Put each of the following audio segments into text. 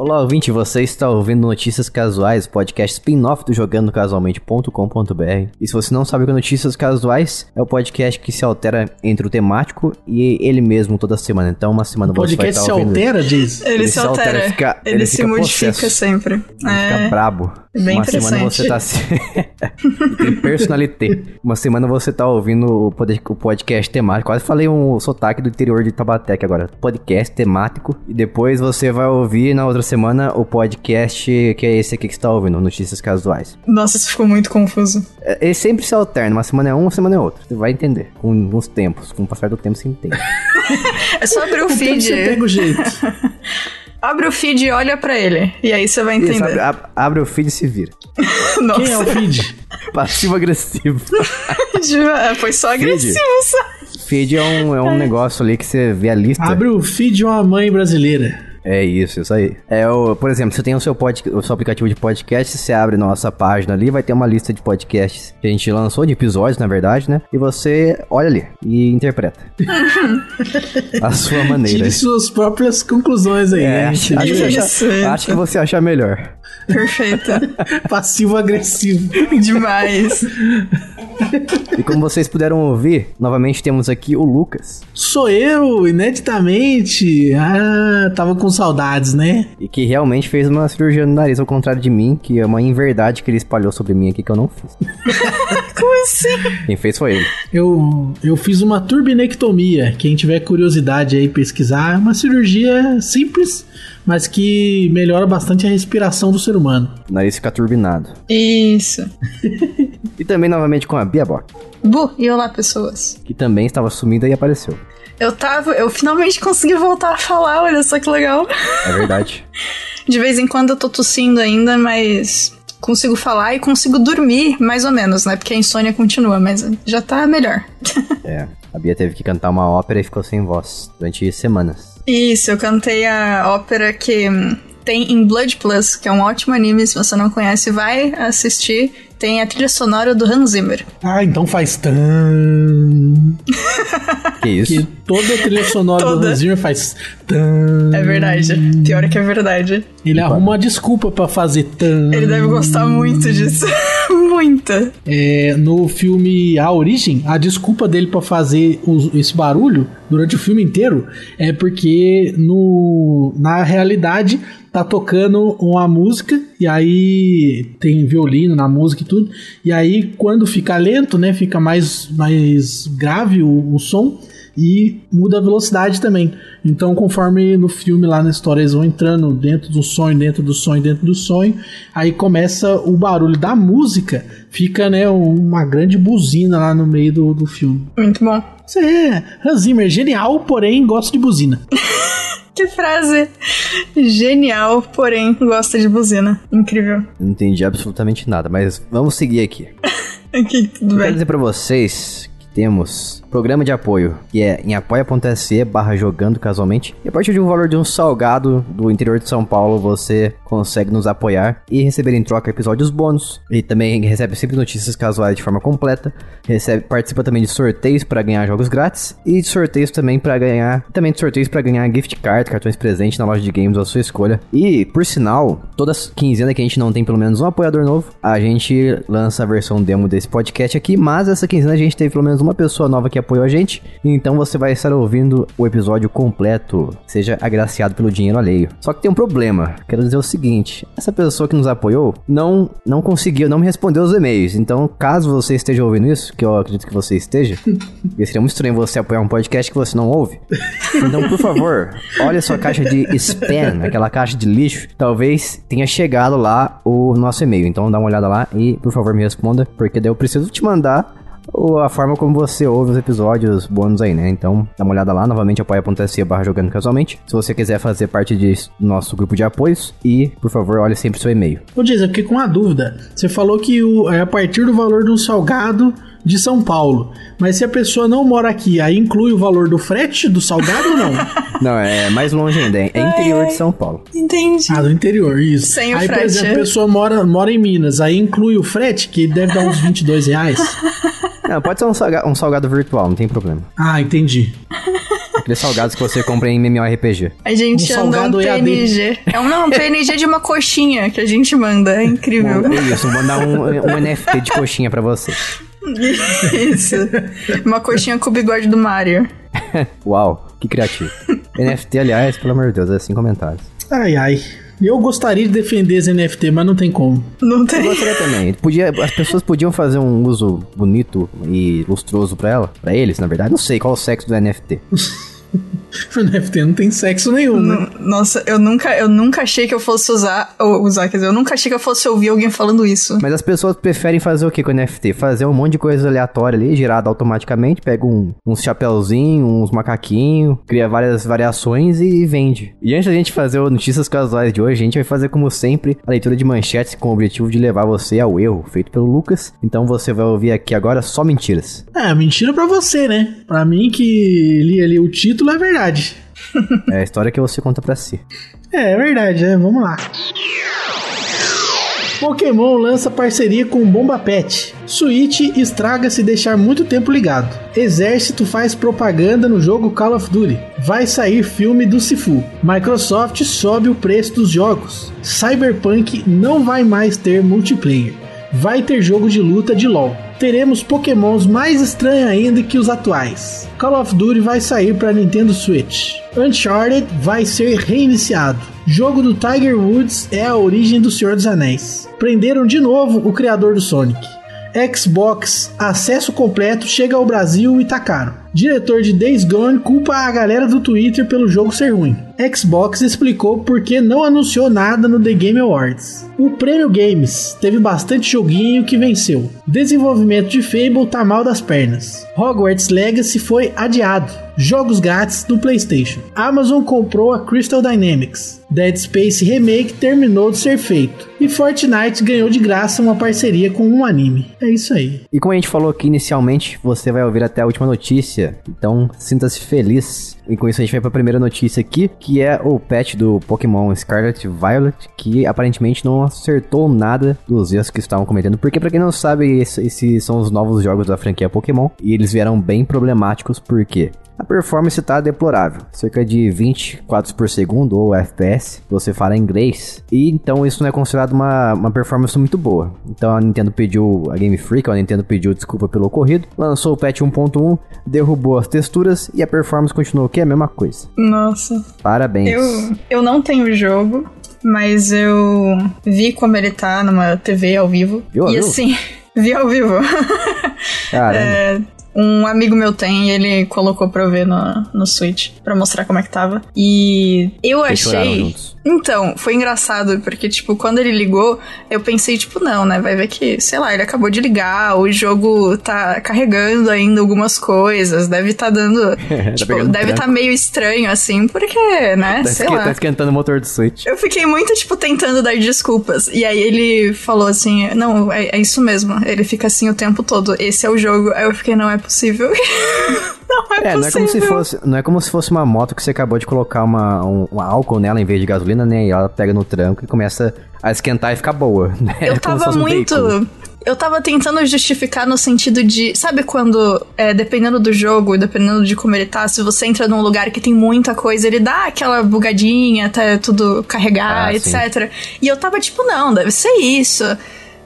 Olá, ouvinte, você está ouvindo Notícias Casuais, podcast spin-off do jogandocasualmente.com.br. E se você não sabe o que é Notícias Casuais, é o podcast que se altera entre o temático e ele mesmo toda semana. Então, uma semana O você vai estar se ouvindo... altera, diz? Ele, se altera. Ele, fica- ele se fica modifica possesso. sempre. Ele É. Fica brabo. Bem uma semana você tá se... Tem personalité. Uma semana você tá ouvindo o pod- o podcast temático. Quase falei um sotaque do interior de Tabateca agora. Podcast temático. E depois você vai ouvir na outra semana o podcast que é esse aqui que você tá ouvindo, Notícias Casuais. Nossa, isso ficou muito confuso. É, Ele sempre se alterna. Uma semana é um, uma semana é outra. Você vai entender. Com os tempos. Com o passar do tempo você entende. É só abrir o feed. você pega o jeito. Abre o feed e olha pra ele. E aí você vai Isso, entender. abre, ab- abre o feed e se vira. Nossa, Quem é o feed? Passivo-agressivo. foi só agressivo, só. Feed é um, é um negócio ali que você vê a lista. Abre o feed de uma mãe brasileira. É isso, isso aí. É o, por exemplo, você tem o seu, pod, o seu aplicativo de podcast, você abre nossa página ali, vai ter uma lista de podcasts que a gente lançou, de episódios, na verdade, né? E você olha ali e interpreta. a sua maneira. Tire suas próprias conclusões aí, É, né? acho, acho que Isso. você acha, acho que você achar melhor. Perfeito. Passivo-agressivo. Demais. E como vocês puderam ouvir, novamente temos aqui o Lucas. Sou eu, ineditamente. Ah, tava com saudades, né? E que realmente fez uma cirurgia no nariz, ao contrário de mim, que é uma inverdade que ele espalhou sobre mim aqui que eu não fiz. Como assim? Quem fez foi ele. Eu, eu fiz uma turbinectomia. Quem tiver curiosidade aí pesquisar, é uma cirurgia simples, mas que melhora bastante a respiração do ser humano. O nariz fica turbinado. Isso. E também novamente com a Bia Bock, Bu, e olá, pessoas. que também estava sumida e apareceu. Eu tava. Eu finalmente consegui voltar a falar, olha só que legal. É verdade. De vez em quando eu tô tossindo ainda, mas consigo falar e consigo dormir, mais ou menos, né? Porque a insônia continua, mas já tá melhor. é. A Bia teve que cantar uma ópera e ficou sem voz durante semanas. Isso, eu cantei a ópera que hum, tem em Blood Plus, que é um ótimo anime, se você não conhece, vai assistir. Tem a trilha sonora do Hans Zimmer. Ah, então faz tan. Que isso? Que toda a trilha sonora do. Hans Zimmer faz tan. É verdade. Pior é que é verdade. Ele arruma uma desculpa pra fazer tan. Ele deve gostar muito disso. Muita. É, no filme A Origem, a desculpa dele pra fazer os- esse barulho durante o filme inteiro é porque no, na realidade tá tocando uma música e aí tem violino na música e tudo. E aí quando fica lento, né, fica mais, mais grave o, o som e muda a velocidade também. Então, conforme no filme lá na história eles vão entrando dentro do sonho, dentro do sonho, dentro do sonho, aí começa o barulho da música, fica né, uma grande buzina lá no meio do, do filme. Muito bom. Isso é Hans Zimmer, genial, porém gosto de buzina. Que frase genial, porém gosta de buzina. Incrível. Não entendi absolutamente nada, mas vamos seguir aqui. Aqui, tudo Quero bem. dizer pra vocês que temos programa de apoio, que é em apoia.se barra jogando casualmente. E a partir de um valor de um salgado do interior de São Paulo, você consegue nos apoiar e receber em troca episódios bônus. E também recebe sempre notícias casuais de forma completa. Recebe, participa também de sorteios para ganhar jogos grátis. E de sorteios também para ganhar. Também de sorteios para ganhar gift card, cartões presentes na loja de games da sua escolha. E, por sinal, toda quinzena que a gente não tem pelo menos um apoiador novo, a gente lança a versão demo desse podcast aqui. Mas essa quinzena a gente teve pelo menos uma pessoa nova que apoiou a gente. Então você vai estar ouvindo o episódio completo. Seja agraciado pelo dinheiro alheio. Só que tem um problema. Quero dizer o seguinte: essa pessoa que nos apoiou não, não conseguiu, não me respondeu os e-mails. Então, caso você esteja ouvindo isso, que eu acredito que você esteja, seria muito estranho você apoiar um podcast que você não ouve. Então, por favor, olha a sua caixa de spam, aquela caixa de lixo. Talvez tenha chegado lá o nosso e-mail. Então, dá uma olhada lá e, por favor, me responda, porque daí eu preciso te mandar ou a forma como você ouve os episódios bônus aí, né? Então, dá uma olhada lá, novamente, apoia.se barra jogando casualmente. Se você quiser fazer parte de nosso grupo de apoios. E, por favor, olhe sempre seu e-mail. Ô, Diz, eu fiquei com uma dúvida. Você falou que o, é a partir do valor de um salgado de São Paulo. Mas se a pessoa não mora aqui, aí inclui o valor do frete do salgado ou não? Não, é mais longe ainda, é interior de São Paulo. Entendi. Ah, do interior, isso. Sem o aí, por frete. exemplo, a pessoa mora, mora em Minas, aí inclui o frete, que deve dar uns 22 reais. Não, pode ser um salgado, um salgado virtual, não tem problema. Ah, entendi. Aqueles salgados que você compra em MMORPG. A gente Um anda um salgado EAD. PNG. É um, não, um PNG de uma coxinha que a gente manda. É incrível. É isso, vou mandar um, um NFT de coxinha pra você. Isso. Uma coxinha com o bigode do Mario. Uau, que criativo. NFT, aliás, pelo amor de Deus, é sem comentários. Ai, ai. Eu gostaria de defender esse NFT, mas não tem como. Não Eu tem. gostaria também. Podia, as pessoas podiam fazer um uso bonito e lustroso pra ela, pra eles, na verdade. Não sei qual é o sexo do NFT. O NFT não tem sexo nenhum, né? Nossa, eu nunca, eu nunca achei que eu fosse usar, ou usar, quer dizer, eu nunca achei que eu fosse ouvir alguém falando isso. Mas as pessoas preferem fazer o que com o NFT? Fazer um monte de coisa aleatória ali, gerada automaticamente, pega um, uns chapéuzinhos, uns macaquinhos, cria várias variações e vende. E antes da gente fazer o Notícias Casuais de hoje, a gente vai fazer, como sempre, a leitura de manchetes com o objetivo de levar você ao erro, feito pelo Lucas. Então você vai ouvir aqui agora só mentiras. É, mentira pra você, né? Pra mim que li ali o título é verdade. É a história que você conta pra si. É, é verdade, é. Vamos lá. Pokémon lança parceria com Bomba Pet. Switch estraga se deixar muito tempo ligado. Exército faz propaganda no jogo Call of Duty. Vai sair filme do Sifu. Microsoft sobe o preço dos jogos. Cyberpunk não vai mais ter multiplayer. Vai ter jogo de luta de LoL. Teremos Pokémons mais estranhos ainda que os atuais. Call of Duty vai sair para Nintendo Switch. Uncharted vai ser reiniciado. Jogo do Tiger Woods é a origem do Senhor dos Anéis. Prenderam de novo o criador do Sonic. Xbox acesso completo chega ao Brasil e tá caro. Diretor de Days Gone culpa a galera do Twitter pelo jogo ser ruim. Xbox explicou por que não anunciou nada no The Game Awards. O Prêmio Games teve bastante joguinho que venceu. Desenvolvimento de Fable tá mal das pernas. Hogwarts Legacy foi adiado. Jogos grátis do PlayStation. Amazon comprou a Crystal Dynamics. Dead Space Remake terminou de ser feito. E Fortnite ganhou de graça uma parceria com um anime. É isso aí. E como a gente falou aqui inicialmente, você vai ouvir até a última notícia. Então, sinta-se feliz. E com isso a gente vai pra primeira notícia aqui, que é o patch do Pokémon Scarlet Violet, que aparentemente não acertou nada dos erros que estavam cometendo. Porque, pra quem não sabe, esse- esses são os novos jogos da franquia Pokémon. E eles vieram bem problemáticos, porque a performance tá deplorável, cerca de 20 quadros por segundo ou FPS, você fala em inglês, e então isso não é considerado uma, uma performance muito boa. Então a Nintendo pediu, a Game Freak, a Nintendo pediu desculpa pelo ocorrido, lançou o patch 1.1, derrubou as texturas e a performance continuou que é a mesma coisa. Nossa. Parabéns. Eu, eu não tenho o jogo, mas eu vi como ele tá numa TV ao vivo. Viu e vivo? assim, vi ao vivo. Caramba. É, um amigo meu tem, ele colocou pra eu ver no, no Switch, pra mostrar como é que tava. E eu Vocês achei. Então, foi engraçado, porque, tipo, quando ele ligou, eu pensei, tipo, não, né? Vai ver que, sei lá, ele acabou de ligar, o jogo tá carregando ainda algumas coisas, deve tá dando. tipo, pegando deve tá meio estranho, assim, porque, né? Tá, sei lá. tá esquentando o motor do Switch. Eu fiquei muito, tipo, tentando dar desculpas. E aí ele falou assim: Não, é, é isso mesmo. Ele fica assim o tempo todo. Esse é o jogo. Aí eu fiquei: Não é possível. não é, É, não é, como se fosse, não é como se fosse uma moto que você acabou de colocar uma, um, um álcool nela em vez de gasolina, né? E ela pega no tranco e começa a esquentar e ficar boa. né? É Eu se tava um muito. veículo. Eu tava tentando justificar no sentido de. Sabe quando, é, dependendo do jogo e dependendo de como ele tá, se você entra num lugar que tem muita coisa, ele dá aquela bugadinha até tudo carregar, Ah, etc. E eu tava tipo, não, deve ser isso.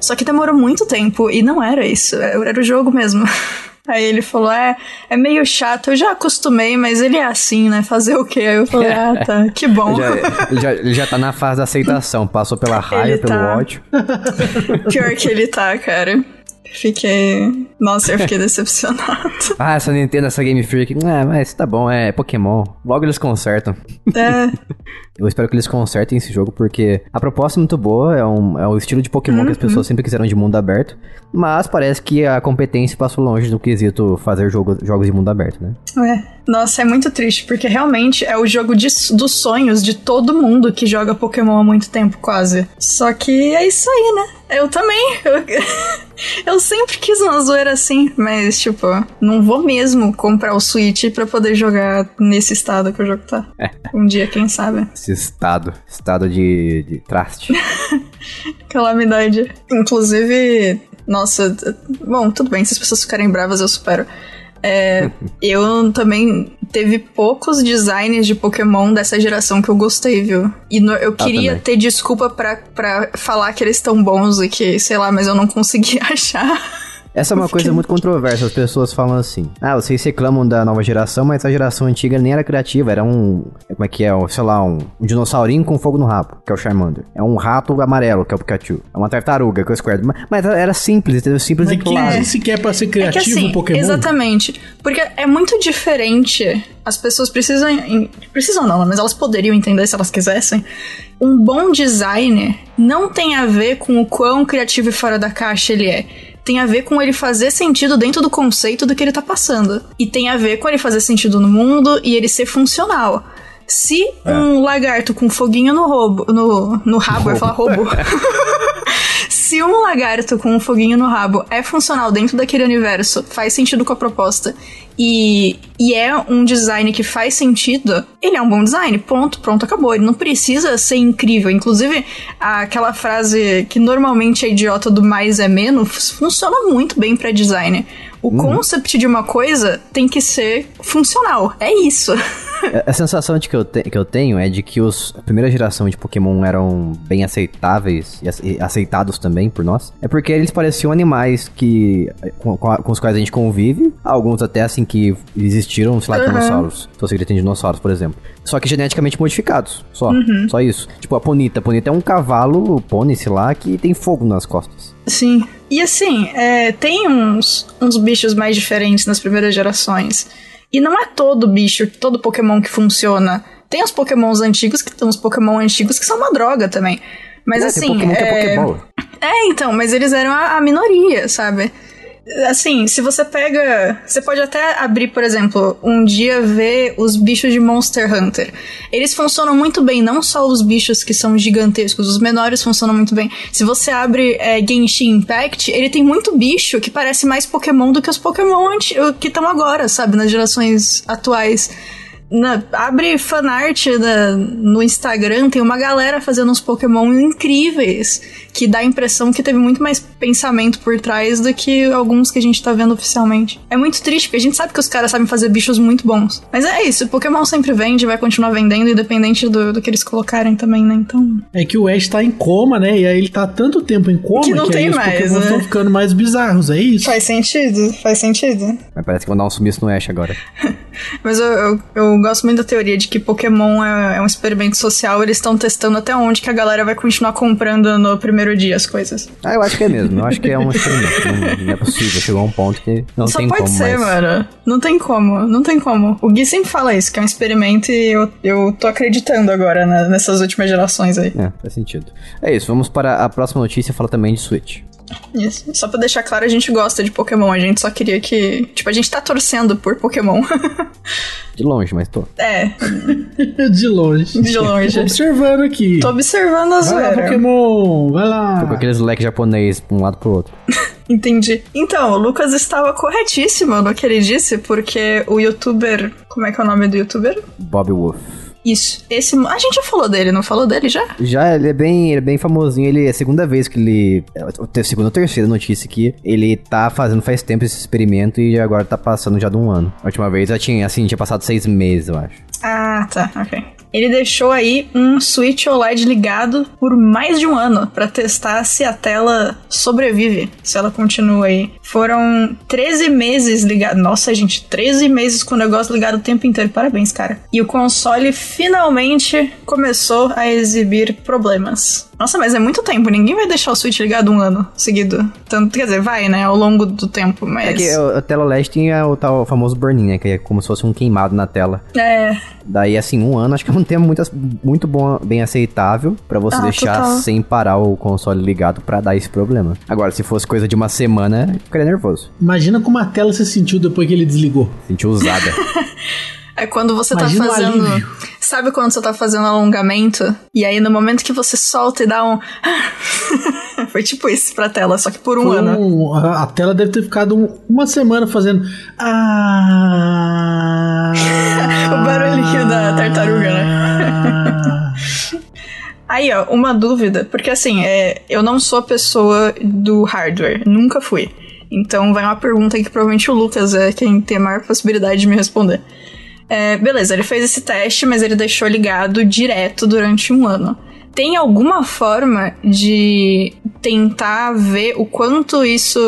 Só que demorou muito tempo e não era isso. Era era o jogo mesmo. Aí ele falou: é, é meio chato, eu já acostumei, mas ele é assim, né? Fazer o quê? Aí eu falei: ah, tá, que bom. Já, ele, já, ele já tá na fase da aceitação, passou pela raiva, Ele pelo tá. ódio. Pior que ele tá, cara. Fiquei. Nossa, eu fiquei decepcionado. Ah, essa Nintendo, essa Game Freak. Ah, mas tá bom, é Pokémon. Logo eles consertam. É, Eu espero que eles consertem esse jogo, porque a proposta é muito boa, é, um, é o estilo de Pokémon que as pessoas sempre quiseram de mundo aberto, mas parece que a competência passou longe do quesito fazer jogo, jogos de mundo aberto, né? é. Nossa, é muito triste, porque realmente é o jogo de- dos sonhos de todo mundo que joga Pokémon há muito tempo, quase. Só que é isso aí, né? Eu também. Eu, eu sempre quis uma zoeira assim, mas, tipo, não vou mesmo comprar o Switch pra poder jogar nesse estado que o jogo tá. Um dia, quem sabe. Esse estado, estado de, de traste. Calamidade. Inclusive, nossa, bom, tudo bem, se as pessoas ficarem bravas, eu supero. É, eu também teve poucos designs de Pokémon dessa geração que eu gostei, viu? E no, eu queria ter desculpa pra, pra falar que eles estão bons e que, sei lá, mas eu não consegui achar. Essa é uma coisa muito controversa. As pessoas falam assim: ah, vocês reclamam da nova geração, mas a geração antiga nem era criativa. Era um. Como é que é? Sei lá, um, um dinossaurinho com fogo no rabo, que é o Charmander. É um rato amarelo, que é o Pikachu. É uma tartaruga, que é o Squirtle. Mas, mas era simples, entendeu? Simples mas e claro. Mas se quer pra ser criativo é que, assim, Pokémon? Exatamente. Porque é muito diferente. As pessoas precisam. Precisam não, mas elas poderiam entender se elas quisessem. Um bom designer não tem a ver com o quão criativo e fora da caixa ele é tem a ver com ele fazer sentido dentro do conceito do que ele tá passando. E tem a ver com ele fazer sentido no mundo e ele ser funcional. Se é. um lagarto com foguinho no roubo, no, no rabo, eu ia falar roubo. Se um lagarto com um foguinho no rabo é funcional dentro daquele universo, faz sentido com a proposta, e, e é um design que faz sentido, ele é um bom design. Ponto, pronto, acabou. Ele não precisa ser incrível. Inclusive, aquela frase que normalmente é idiota do mais é menos funciona muito bem para design. O uhum. concept de uma coisa tem que ser funcional. É isso. A sensação de que, eu te, que eu tenho é de que os, a primeira geração de Pokémon eram bem aceitáveis e aceitados também por nós. É porque eles pareciam animais que com, com os quais a gente convive. Alguns até assim que existiram, sei lá, uhum. dinossauros. Se você tem dinossauros, por exemplo. Só que geneticamente modificados. Só. Uhum. Só isso. Tipo, a Ponita. A Ponita é um cavalo, pônei, sei lá, que tem fogo nas costas. Sim. E assim, é, tem uns, uns bichos mais diferentes nas primeiras gerações. E não é todo bicho, todo Pokémon que funciona. Tem os Pokémons antigos que tem os Pokémon antigos que são uma droga também. Mas é, assim. Tem Pokémon é... que é Pokébola. É, então, mas eles eram a, a minoria, sabe? Assim, se você pega. Você pode até abrir, por exemplo, um dia ver os bichos de Monster Hunter. Eles funcionam muito bem, não só os bichos que são gigantescos, os menores funcionam muito bem. Se você abre é, Genshin Impact, ele tem muito bicho que parece mais Pokémon do que os Pokémon que estão agora, sabe? Nas gerações atuais. Na, abre fanart na, no Instagram, tem uma galera fazendo uns Pokémon incríveis, que dá a impressão que teve muito mais pensamento por trás do que alguns que a gente tá vendo oficialmente. É muito triste, porque a gente sabe que os caras sabem fazer bichos muito bons. Mas é isso, Pokémon sempre vende, vai continuar vendendo, independente do, do que eles colocarem também, né? Então. É que o Ash tá em coma, né? E aí ele tá tanto tempo em coma que, não que tem aí mais, os Pokémon estão né? ficando mais bizarros, é isso? Faz sentido, faz sentido. Mas parece que vão dar um sumiço no Ash agora. Mas eu, eu, eu, gosto muito da teoria de que Pokémon é, é um experimento social, eles estão testando até onde que a galera vai continuar comprando no primeiro dia as coisas. Ah, eu acho que é mesmo. Eu acho que é um experimento. não, não, é possível. Chegou a um ponto que não Só tem como. Só pode ser, mas... mano. Não tem como. Não tem como. O Gui sempre fala isso, que é um experimento e eu, eu tô acreditando agora né, nessas últimas gerações aí. É, faz sentido. É isso. Vamos para a próxima notícia. Fala também de Switch. Isso. Só pra deixar claro, a gente gosta de Pokémon. A gente só queria que. Tipo, a gente tá torcendo por Pokémon. de longe, mas tô. É. de longe. De longe. tô observando aqui. Tô observando a vai. Lá, Pokémon, vai lá. Tô com aqueles leques japonês pra um lado pro outro. Entendi. Então, o Lucas estava corretíssimo no que ele disse, porque o youtuber. Como é que é o nome do youtuber? Bob Wolf. Isso. Esse. A gente já falou dele, não falou dele já? Já, ele é bem, ele é bem famosinho. Ele é a segunda vez que ele. É segunda ou terceira notícia que ele tá fazendo faz tempo esse experimento e agora tá passando já de um ano. A última vez já tinha, assim, tinha passado seis meses, eu acho. Ah, tá, ok. Ele deixou aí um Switch OLED ligado por mais de um ano para testar se a tela sobrevive, se ela continua aí. Foram 13 meses ligado. Nossa, gente, 13 meses com o negócio ligado o tempo inteiro. Parabéns, cara. E o console finalmente começou a exibir problemas. Nossa, mas é muito tempo. Ninguém vai deixar o Switch ligado um ano seguido. Tanto, quer dizer, vai, né? Ao longo do tempo, mas... É que a tela LED tinha o tal famoso burn-in, né? Que é como se fosse um queimado na tela. É. Daí, assim, um ano acho que é um tempo muito, muito bom, bem aceitável para você ah, deixar total. sem parar o console ligado para dar esse problema. Agora, se fosse coisa de uma semana, ficaria nervoso. Imagina como a tela se sentiu depois que ele desligou. Sentiu usada. É quando você tá Imagina tá fazendo. Sabe quando você tá fazendo alongamento? E aí no momento que você solta e dá um. Foi tipo isso pra tela, só que por um Foi ano. Um, a, tela deve ter ficado um, uma semana fazendo. Ah. o barulhinho da tartaruga, né? Aí, ó, uma dúvida, porque assim, é, eu não sou a pessoa do hardware, nunca fui. Então vai uma pergunta que provavelmente o Lucas é quem tem a maior possibilidade de me responder. É, beleza, ele fez esse teste, mas ele deixou ligado direto durante um ano. Tem alguma forma de tentar ver o quanto isso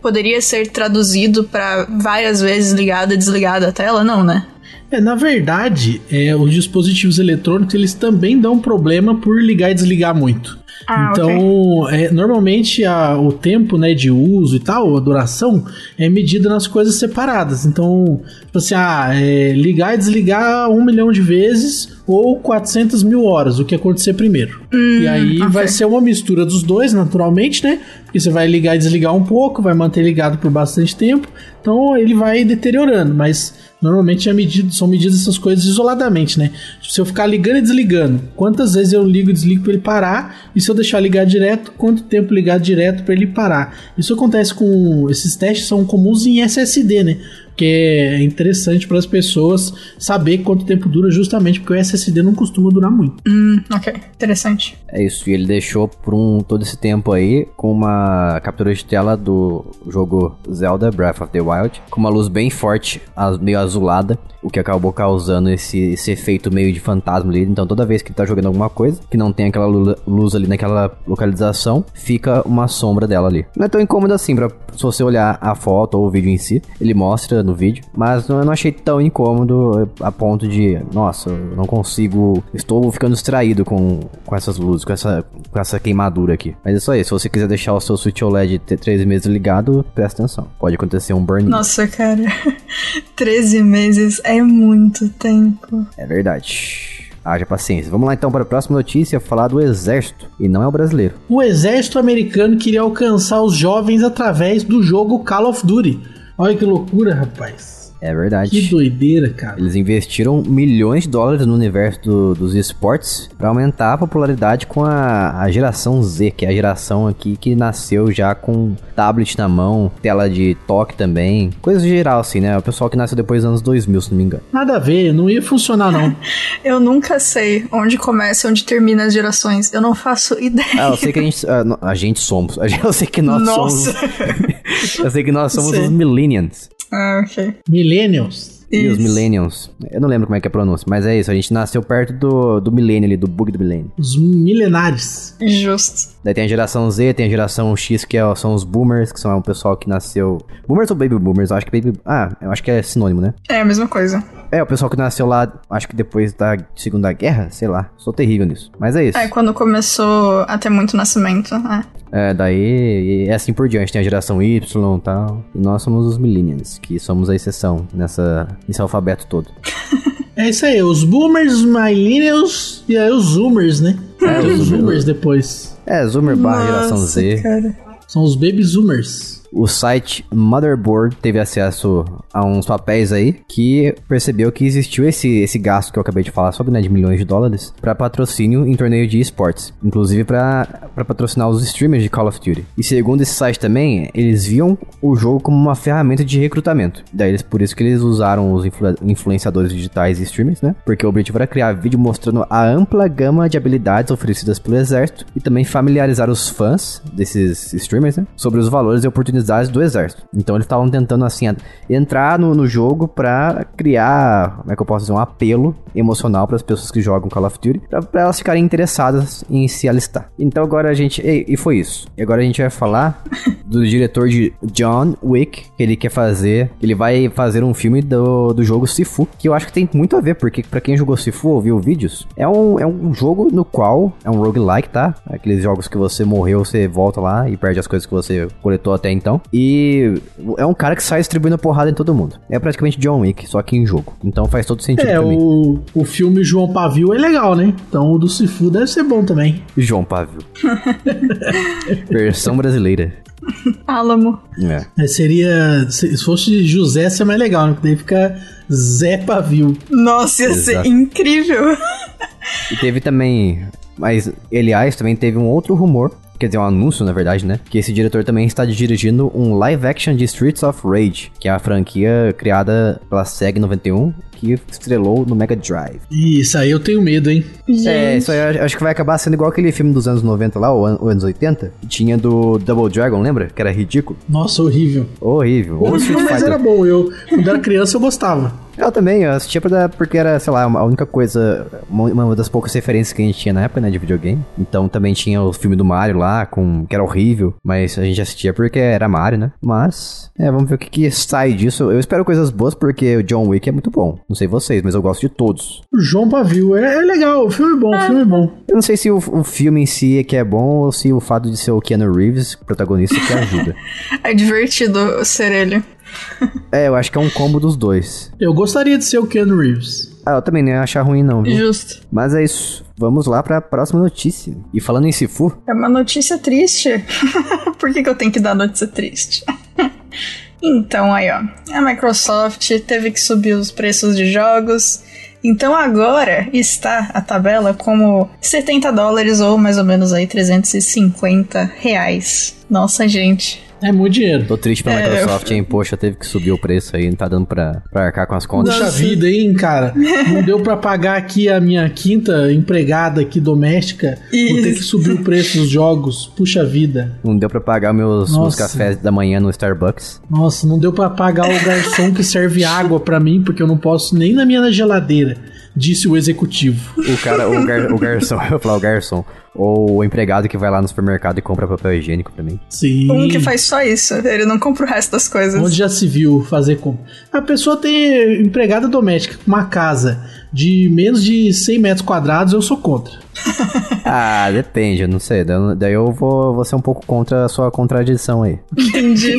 poderia ser traduzido para várias vezes ligada e desligada a tela? Não, né? É, na verdade, é, os dispositivos eletrônicos eles também dão problema por ligar e desligar muito. Ah, então, okay. é, normalmente a, o tempo né, de uso e tal, a duração, é medida nas coisas separadas. Então, tipo assim, ah, é, ligar e desligar um milhão de vezes ou 400 mil horas, o que acontecer primeiro. Hum, e aí okay. vai ser uma mistura dos dois, naturalmente, né? Porque você vai ligar e desligar um pouco, vai manter ligado por bastante tempo, então ele vai deteriorando, mas normalmente é medido, são medidas essas coisas isoladamente, né? Se eu ficar ligando e desligando, quantas vezes eu ligo e desligo para ele parar, e se eu deixar ligar direto, quanto tempo ligar direto para ele parar. Isso acontece com esses testes são comuns em SSD, né? Que é interessante para as pessoas saber quanto tempo dura, justamente porque o SSD não costuma durar muito. Hum, ok, interessante. É isso, e ele deixou por um todo esse tempo aí com uma captura de tela do jogo Zelda Breath of the Wild, com uma luz bem forte, meio azulada, o que acabou causando esse, esse efeito meio de fantasma ali. Então toda vez que ele tá jogando alguma coisa, que não tem aquela luz ali naquela localização, fica uma sombra dela ali. Não é tão incômodo assim, pra, se você olhar a foto ou o vídeo em si, ele mostra no vídeo, mas eu não achei tão incômodo a ponto de, nossa, eu não consigo, estou ficando distraído com, com essas luzes, com essa, com essa queimadura aqui. Mas é só isso, se você quiser deixar o seu Switch OLED ter 13 meses ligado, presta atenção, pode acontecer um burn. Nossa, cara, 13 meses é muito tempo. É verdade. Haja paciência. Vamos lá então para a próxima notícia, falar do exército. E não é o brasileiro. O exército americano queria alcançar os jovens através do jogo Call of Duty. Olha que loucura, rapaz. É verdade. Que doideira, cara. Eles investiram milhões de dólares no universo do, dos esportes para aumentar a popularidade com a, a, geração Z, que é a geração aqui que nasceu já com tablet na mão, tela de toque também, coisa geral assim, né? O pessoal que nasceu depois dos anos 2000, se não me engano. Nada a ver, não ia funcionar não. eu nunca sei onde começa e onde termina as gerações. Eu não faço ideia. Ah, eu sei que a gente, a, a gente somos. Eu sei que nós Nossa. somos. eu sei que nós somos os millennials. Ah, ok. Millennials. E Isso. os Millennials. Eu não lembro como é que é a pronúncia, mas é isso. A gente nasceu perto do, do milênio ali, do bug do milênio. Os milenares. Justo. Daí tem a geração Z, tem a geração X, que é- são os boomers, que são o pessoal que nasceu... Boomers ou baby boomers? Eu acho que baby... Ah, eu acho que é sinônimo, né? É a mesma coisa. É, o pessoal que nasceu lá, acho que depois da Segunda Guerra, sei lá. Sou terrível nisso. Mas é isso. É quando começou a ter muito nascimento. É. É, daí e assim por diante. Tem a geração Y e tal. E nós somos os Millennials, que somos a exceção nessa, nesse alfabeto todo. É isso aí, os boomers, os millennials e aí os zoomers, né? É, os zoomers. depois. É, Zoomer barra geração Nossa, Z. Cara. São os baby zoomers. O site Motherboard teve acesso a uns papéis aí que percebeu que existiu esse, esse gasto que eu acabei de falar sobre, né, de milhões de dólares, para patrocínio em torneio de esportes, inclusive para patrocinar os streamers de Call of Duty. E segundo esse site também, eles viam o jogo como uma ferramenta de recrutamento. Daí eles, por isso que eles usaram os influ- influenciadores digitais e streamers, né? Porque o objetivo era criar vídeo mostrando a ampla gama de habilidades oferecidas pelo exército e também familiarizar os fãs desses streamers, né? Sobre os valores e oportunidades do exército. Então eles estavam tentando assim entrar no, no jogo pra criar, como é que eu posso dizer, um apelo emocional para as pessoas que jogam Call of Duty, pra, pra elas ficarem interessadas em se alistar. Então agora a gente, e, e foi isso. E agora a gente vai falar do diretor de John Wick, que ele quer fazer, ele vai fazer um filme do, do jogo Sifu, que eu acho que tem muito a ver, porque pra quem jogou Sifu ou viu vídeos, é um, é um jogo no qual, é um roguelike, tá? Aqueles jogos que você morreu, você volta lá e perde as coisas que você coletou até então. E é um cara que sai distribuindo porrada em todo mundo. É praticamente John Wick, só que em jogo. Então faz todo sentido É, o, o filme João Pavio é legal, né? Então o do Sifu deve ser bom também. João Pavio. Versão brasileira. Álamo. É. É, seria. Se se fosse José, seria mais legal, né? Porque daí fica Zé Pavio. Nossa, ia ser Exato. incrível. E teve também. Mas, aliás, também teve um outro rumor quer dizer, um anúncio, na verdade, né? Que esse diretor também está dirigindo um live action de Streets of Rage, que é a franquia criada pela SEG 91 que estrelou no Mega Drive. Isso aí eu tenho medo, hein? Gente. É, isso aí eu acho que vai acabar sendo igual aquele filme dos anos 90 lá, ou, an- ou anos 80, que tinha do Double Dragon, lembra? Que era ridículo. Nossa, horrível. Horrível. Ou Street Mas era bom, eu, quando era criança, eu gostava. Eu também, eu assistia pra dar- porque era, sei lá, a única coisa, uma, das poucas referências que a gente tinha na época, né, de videogame. Então também tinha o filme do Mario lá, com que era horrível, mas a gente assistia porque era Mario, né? Mas, é, vamos ver o que, que sai disso. Eu espero coisas boas porque o John Wick é muito bom. Não sei vocês, mas eu gosto de todos. O João Pavio, é, é legal, o filme é bom, o filme é bom. Eu não sei se o, o filme em si é que é bom ou se o fato de ser o Keanu Reeves, protagonista, que ajuda. É divertido ser ele. é, eu acho que é um combo dos dois. Eu gostaria de ser o Keanu Reeves. Ah, eu também não ia achar ruim não, viu? Justo. Mas é isso. Vamos lá pra próxima notícia. E falando em Sifu, É uma notícia triste. Por que, que eu tenho que dar notícia triste? então, aí, ó. A Microsoft teve que subir os preços de jogos. Então agora está a tabela como 70 dólares ou mais ou menos aí 350 reais. Nossa, gente. É muito dinheiro. Tô triste pela É, Microsoft, hein? Poxa, teve que subir o preço aí, não tá dando pra, pra arcar com as contas. Puxa Nossa. vida, hein, cara. Não deu pra pagar aqui a minha quinta empregada aqui doméstica. Vou ter que Isso. subir o preço dos jogos. Puxa vida. Não deu pra pagar meus, meus cafés da manhã no Starbucks. Nossa, não deu pra pagar o garçom que serve água pra mim, porque eu não posso nem na minha geladeira, disse o executivo. O cara, o, gar, o garçom, eu ia falar o garçom. Ou o empregado que vai lá no supermercado e compra papel higiênico pra mim. Sim. Um que faz só isso. Ele não compra o resto das coisas. Onde já se viu fazer como? A pessoa tem empregada doméstica uma casa de menos de 100 metros quadrados, eu sou contra. Ah, depende, eu não sei. Daí eu- Daí eu vou, vou ser um pouco contra a sua contradição aí. Entendi.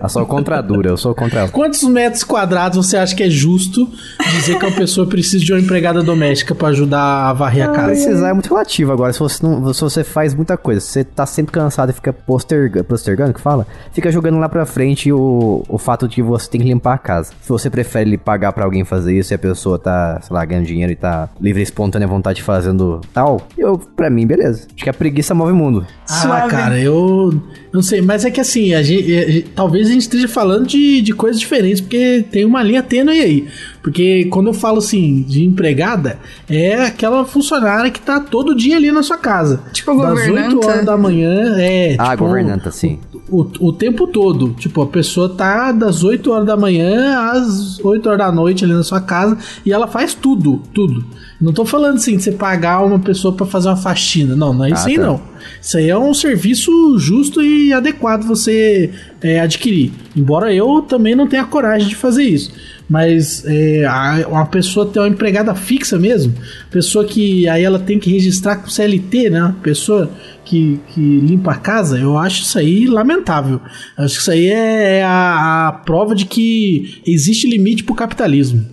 A sua contradura, eu sou contra ela. Quantos metros quadrados você acha que é justo dizer que uma pessoa precisa de uma empregada doméstica pra ajudar a varrer a casa? Precisar é muito relativo agora. Se você, não, se você faz muita coisa, se você tá sempre cansado e fica posterga, postergando, que fala, fica jogando lá pra frente o, o fato de que você tem que limpar a casa. Se você prefere pagar pra alguém fazer isso e a pessoa tá, sei lá, ganhando dinheiro e tá livre e espontânea vontade fazendo tal, eu, pra mim, beleza. Acho que a preguiça move o mundo. Ah, Suave. cara, eu não sei, mas é que assim, a gente, a gente- talvez a gente esteja falando de, de coisas diferentes, porque tem uma linha tênue aí. Porque quando eu falo assim de empregada, é aquela funcionária que tá todo dia ali na sua casa. Tipo das governanta. 8 horas da manhã, é. Ah, tipo, governanta, sim. O, o tempo todo. Tipo, a pessoa tá das 8 horas da manhã às 8 horas da noite ali na sua casa e ela faz tudo, tudo. Não tô falando assim de você pagar uma pessoa pra fazer uma faxina. Não, não é isso Ah, aí tá. não. Isso aí é um serviço justo e adequado você é, adquirir. Embora eu também não tenha coragem de fazer isso. Mas é, a- uma pessoa ter uma empregada fixa mesmo, pessoa que aí ela tem que registrar com CLT, né? Pessoa que, que limpa a casa, eu acho isso aí lamentável. Acho que isso aí é, é a, a prova de que existe limite pro capitalismo.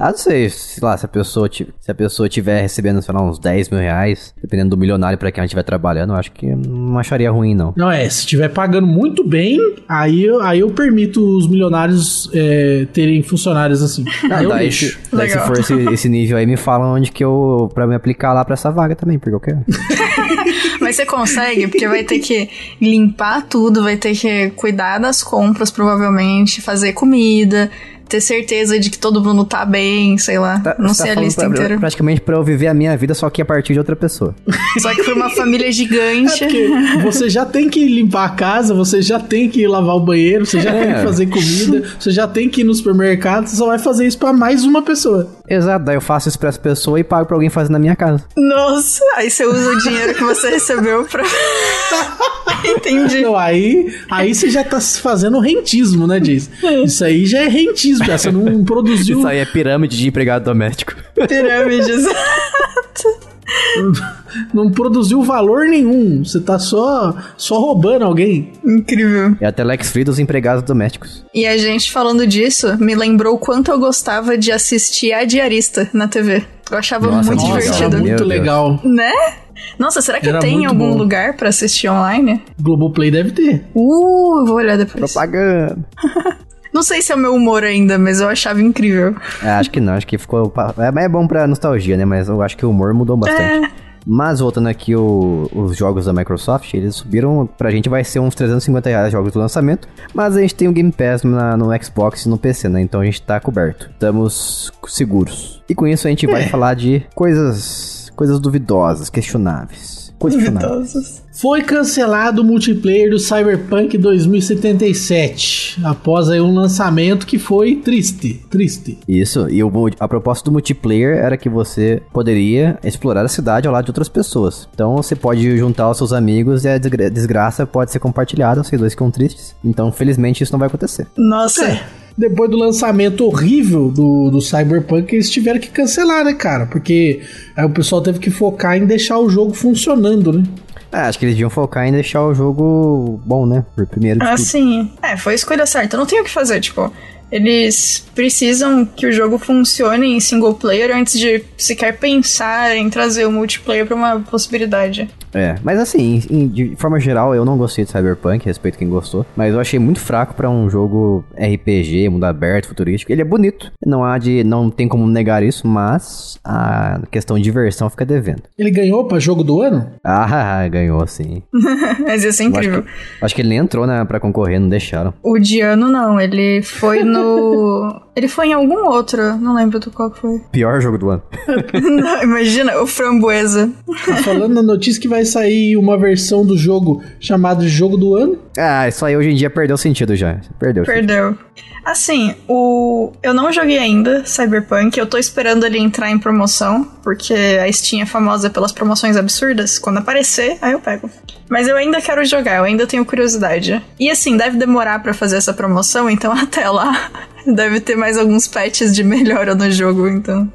Ah, não sei, sei lá, se a pessoa, se a pessoa tiver recebendo, sei lá, uns 10 mil reais, dependendo do milionário pra quem ela estiver trabalhando, eu acho que não acharia ruim, não. Não é, se estiver pagando muito bem, aí, eu- aí eu permito os milionários é, terem funcionários assim. Aí eu daí, deixo. se, daí se Legal. for esse, esse nível aí, me falam onde que eu. pra me aplicar lá pra essa vaga também, porque eu quero. Mas você consegue, porque vai ter que limpar tudo, vai ter que cuidar das compras, provavelmente, fazer comida, ter certeza de que todo mundo tá bem, sei lá. Tá- não você sei tá a lista pra- inteira. Praticamente pra eu viver a minha vida, só que a partir de outra pessoa. Só que foi uma família gigante. Porque você já tem que limpar a casa, você já tem que lavar o banheiro, você já É. tem que fazer comida, você já tem que ir no supermercado, você só vai fazer isso pra mais uma pessoa. Exato, daí eu faço isso pra essa pessoa e pago pra alguém fazer na minha casa. Nossa, aí você usa o dinheiro que você recebeu pra. Entendi. Então, aí, aí você já tá fazendo rentismo, né, Jason? Isso aí já é rentismo, já. Você não produziu. Isso aí é pirâmide de empregado doméstico. Pirâmides. Não produziu valor nenhum. Você tá só, só roubando alguém. Incrível. É a Telex Free dos empregados domésticos. E a gente falando disso me lembrou o quanto eu gostava de assistir a diarista na TV. Eu achava Nossa, muito nossa, divertido. era muito legal. Né? Nossa, será que Era tem algum bom. lugar pra assistir online? Globoplay deve ter. Uh, eu vou olhar depois. Propaganda. Não sei se é o meu humor ainda, mas eu achava incrível. É, acho que não, acho que ficou. É, é bom pra nostalgia, né? Mas eu acho que o humor mudou bastante. É, Mas voltando aqui o, os jogos da Microsoft, eles subiram, pra gente vai ser uns 350 reais jogos do lançamento, mas a gente tem o Game Pass na, no Xbox e no PC, né? Então a gente tá coberto. Estamos seguros. E com isso a gente vai É. falar de coisas, coisas duvidosas, questionáveis. Foi cancelado o multiplayer do Cyberpunk 2077, após aí um lançamento que foi triste, triste. Isso, e o, a proposta do multiplayer era que você poderia explorar a cidade ao lado de outras pessoas. Então você pode juntar os seus amigos e a desgra- desgraça pode ser compartilhada, vocês dois ficam tristes. Então, felizmente, isso não vai acontecer. Nossa, É, depois do lançamento horrível do, do Cyberpunk, eles tiveram que cancelar, né, cara? Porque aí o pessoal teve que focar em deixar o jogo funcionando, né? É, acho que eles deviam focar em deixar o jogo bom, né? Por primeiro tudo. assim, é, foi a escolha certa. Não tem o que fazer, tipo. Eles precisam que o jogo funcione em single player antes de sequer pensar em trazer o multiplayer pra uma possibilidade. É, mas assim, em- de forma geral, eu não gostei de Cyberpunk, respeito quem gostou, mas eu achei muito fraco pra um jogo RPG, mundo aberto, futurístico. Ele é bonito, não há de, não tem como negar isso, mas a questão de diversão fica devendo. Ele ganhou pra jogo do ano? Ah, ganhou sim. Mas ia ser Eu acho incrível. que, acho que ele nem entrou né, pra concorrer, não deixaram. O Diano não, ele foi no. ele foi em algum outro, não lembro do qual que foi. Pior jogo do ano. Não, imagina, o Framboesa. Tá falando na notícia que vai sair uma versão do jogo chamada de Jogo do Ano. Ah, isso aí hoje em dia perdeu sentido já. Perdeu. Perdeu. Assim, o. Eu não joguei ainda Cyberpunk, eu tô esperando ele entrar em promoção, porque a Steam é famosa pelas promoções absurdas. Quando aparecer, aí eu pego. Mas eu ainda quero jogar, eu ainda tenho curiosidade. E assim, deve demorar pra fazer essa promoção, então até lá deve ter mais alguns patches de melhora no jogo, então.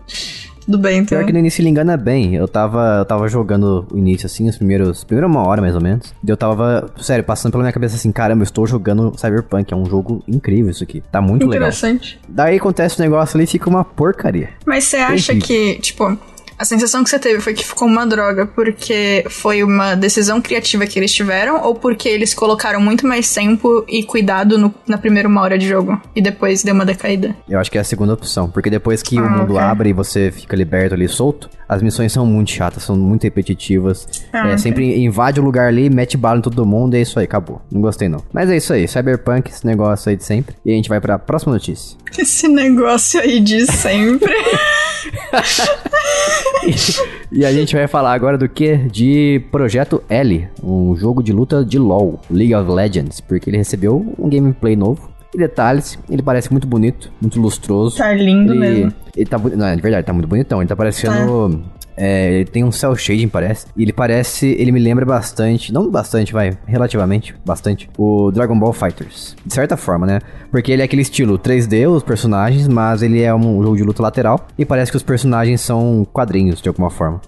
Tudo bem, então. Pior que no início ele engana bem. Eu tava, eu tava jogando o início, assim, os primeiros. Primeira uma hora, mais ou menos. E eu tava, sério, passando pela minha cabeça assim, caramba, eu estou jogando Cyberpunk. É um jogo incrível isso aqui. Tá muito legal. Interessante. Daí acontece o negócio ali e fica uma porcaria. Mas você acha que, tipo, a sensação que você teve foi que ficou uma droga porque foi uma decisão criativa que eles tiveram ou porque eles colocaram muito mais tempo e cuidado no- na primeira uma hora de jogo e depois deu uma decaída? Eu acho que é a segunda opção. Porque depois que o Ah, mundo ok. abre e você fica liberto ali solto, as missões são muito chatas, são muito repetitivas. Ah, é, ok. sempre invade o lugar ali, mete bala em todo mundo e é isso aí, acabou. Não gostei não. Mas é isso aí, Cyberpunk, esse negócio aí de sempre. E a gente vai pra próxima notícia. Esse negócio aí de sempre. E a gente vai falar agora do que? De Projeto L, um jogo de luta de LoL, League of Legends, porque ele recebeu um gameplay novo. E detalhes, ele parece muito bonito, muito lustroso. tá lindo ele, mesmo. ele tá, não, é verdade, tá muito bonitão. Ele tá parecendo. é, ele tem um cel shading, parece. E ele parece. Ele me lembra bastante. Não bastante, vai. Relativamente, bastante. O Dragon Ball Fighters. De certa forma, né? Porque ele é aquele estilo 3D, os personagens, mas ele é um jogo de luta lateral. E parece que os personagens são quadrinhos, de alguma forma.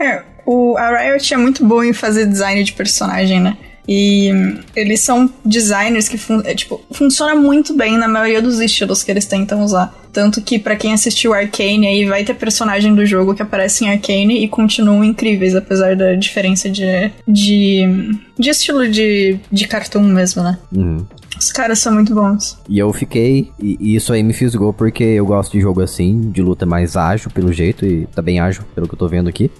É, o, a Riot é muito boa em fazer design de personagem, né? E eles são designers que fun é, tipo, funciona muito bem na maioria dos estilos que eles tentam usar. Tanto que pra quem assistiu Arcane aí vai ter personagem do jogo que aparece em Arcane e continuam incríveis, apesar da diferença de, de, de estilo de, de cartoon mesmo, né? Uhum. Os caras são muito bons. E eu fiquei. E, e isso aí me fisgou porque eu gosto de jogo assim, de luta mais ágil, pelo jeito, e tá bem ágil, pelo que eu tô vendo aqui.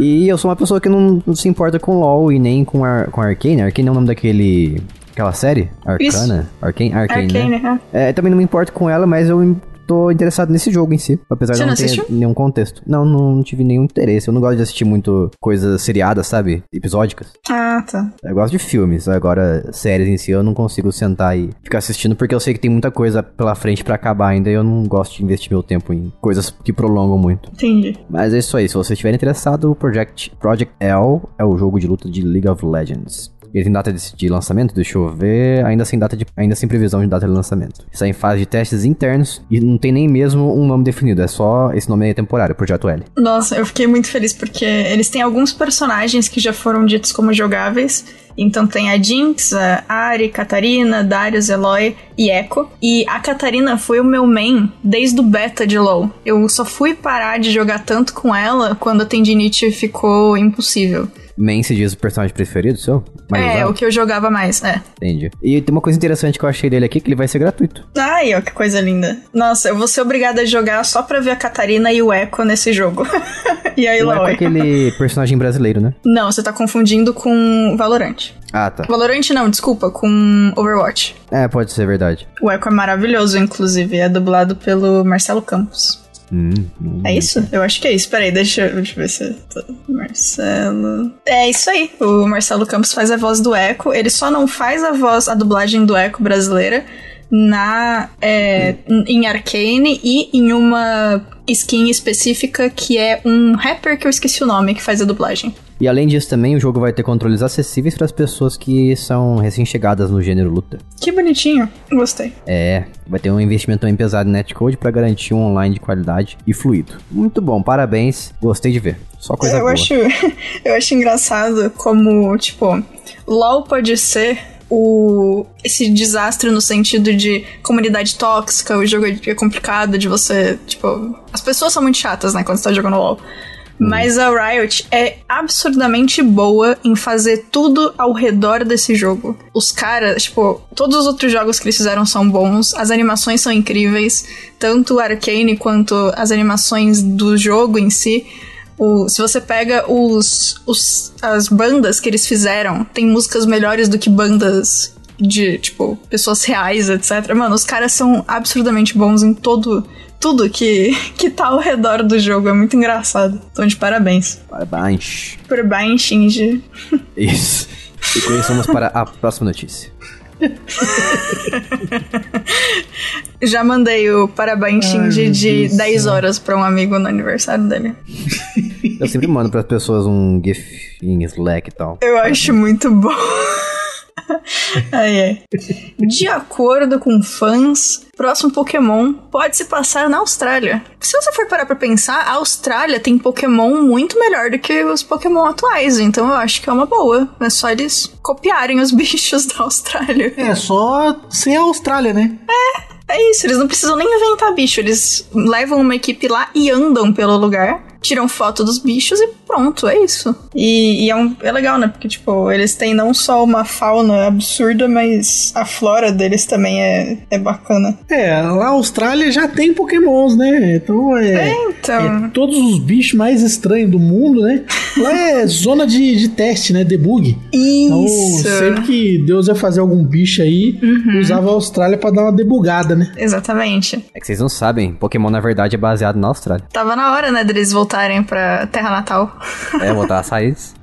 E eu sou uma pessoa que não, não se importa com LoL e nem com, Ar, com Arcane. Arcane é o nome daquele. aquela série? Arcana? Arcane? Arcane, né? Arcane, é. É, também não me importo com ela, mas eu tô interessado nesse jogo em si. Apesar Você de não, não ter assistiu? nenhum contexto. Não, não tive nenhum interesse. Eu não gosto de assistir muito coisas seriadas, sabe? Episódicas. Ah, tá. Eu gosto de filmes, agora séries em si eu não consigo sentar e ficar assistindo porque eu sei que tem muita coisa pela frente pra acabar ainda e eu não gosto de investir meu tempo em coisas que prolongam muito. Entendi. Mas é isso aí, se você estiver interessado, o Project, Project L é o jogo de luta de League of Legends. Ele tem data de, de lançamento, deixa eu ver, ainda sem data de, ainda sem previsão de data de lançamento. Está em fase de testes internos e não tem nem mesmo um nome definido, é só esse nome aí é temporário, Projeto L. Nossa, eu fiquei muito feliz porque eles têm alguns personagens que já foram ditos como jogáveis. Então tem a Jinx, a Ari, Katarina, Darius, Eloy e Echo. E a Katarina foi o meu main desde o beta de LoL. Eu só fui parar de jogar tanto com ela quando a tendinite ficou impossível. Main se diz o personagem preferido seu? Mais é, usado? o que eu jogava mais, é. Entendi. E tem uma coisa interessante que eu achei dele aqui, que ele vai ser gratuito. Ai, ó, que coisa linda. Nossa, eu vou ser obrigada a jogar só pra ver a Catarina e o Echo nesse jogo. E aí, é com Laoi? aquele personagem brasileiro, né? Não, você tá confundindo com Valorant. Ah, tá. Valorant não, desculpa, com Overwatch. É, pode ser verdade. O Echo é maravilhoso, inclusive. É dublado pelo Marcelo Campos. Hum, hum. É isso? Eu acho que é isso. Peraí, deixa, deixa eu ver se. tô- Marcelo. É isso aí. O Marcelo Campos faz a voz do Echo. Ele só não faz a voz, a dublagem do Echo brasileira na é, em Arcane e em uma skin específica que é um rapper que eu esqueci o nome que faz a dublagem. E além disso também, o jogo vai ter controles acessíveis para as pessoas que são recém-chegadas no gênero luta. Que bonitinho. Gostei. É, vai ter um investimento também pesado em netcode para garantir um online de qualidade e fluido. Muito bom, parabéns, gostei de ver. Só coisa eu boa. acho, eu acho engraçado como, tipo, LoL pode ser o esse desastre no sentido de comunidade tóxica, o jogo é complicado de você, tipo, as pessoas são muito chatas, né, quando você tá jogando LoL. Mas a Riot é absurdamente boa em fazer tudo ao redor desse jogo. Os caras, tipo, todos os outros jogos que eles fizeram são bons, as animações são incríveis, tanto o Arcane quanto as animações do jogo em si. O- se você pega os, os- as bandas que eles fizeram, tem músicas melhores do que bandas de, tipo, pessoas reais, etc. Mano, os caras são absurdamente bons em todo. Tudo que, que tá ao redor do jogo. É muito engraçado. Então, de parabéns. Parabéns. Parabéns, Shinji. Isso. E vamos para a próxima notícia. Já mandei o parabéns, Shinji, de Deus do 10 céu. horas pra um amigo no aniversário dele. Eu sempre mando para as pessoas um GIF em Slack e tal. Eu acho muito bom. Ai, ai. De acordo com fãs, próximo Pokémon pode se passar na Austrália. Se você for parar pra pensar, a Austrália tem Pokémon muito melhor do que os Pokémon atuais, então eu acho que é uma boa. É só eles copiarem os bichos da Austrália. É só ser a Austrália, né? É isso, eles não precisam nem inventar bicho, eles levam uma equipe lá e andam pelo lugar, tiram foto dos bichos e pronto, é isso. E, e é, um- é legal, né? Porque, tipo, eles têm não só uma fauna absurda, mas a flora deles também é, é bacana. É, lá a Austrália já tem pokémons, né? Então é, Então. é todos os bichos mais estranhos do mundo, né? Lá é zona de, de teste, né? Debug. Então, Isso. sempre que Deus ia fazer algum bicho aí, usava a Austrália pra dar uma debugada, né? Exatamente. É que vocês não sabem, Pokémon na verdade é baseado na Austrália. Tava na hora, né, deles voltarem pra Terra Natal. É, voltar as raízes.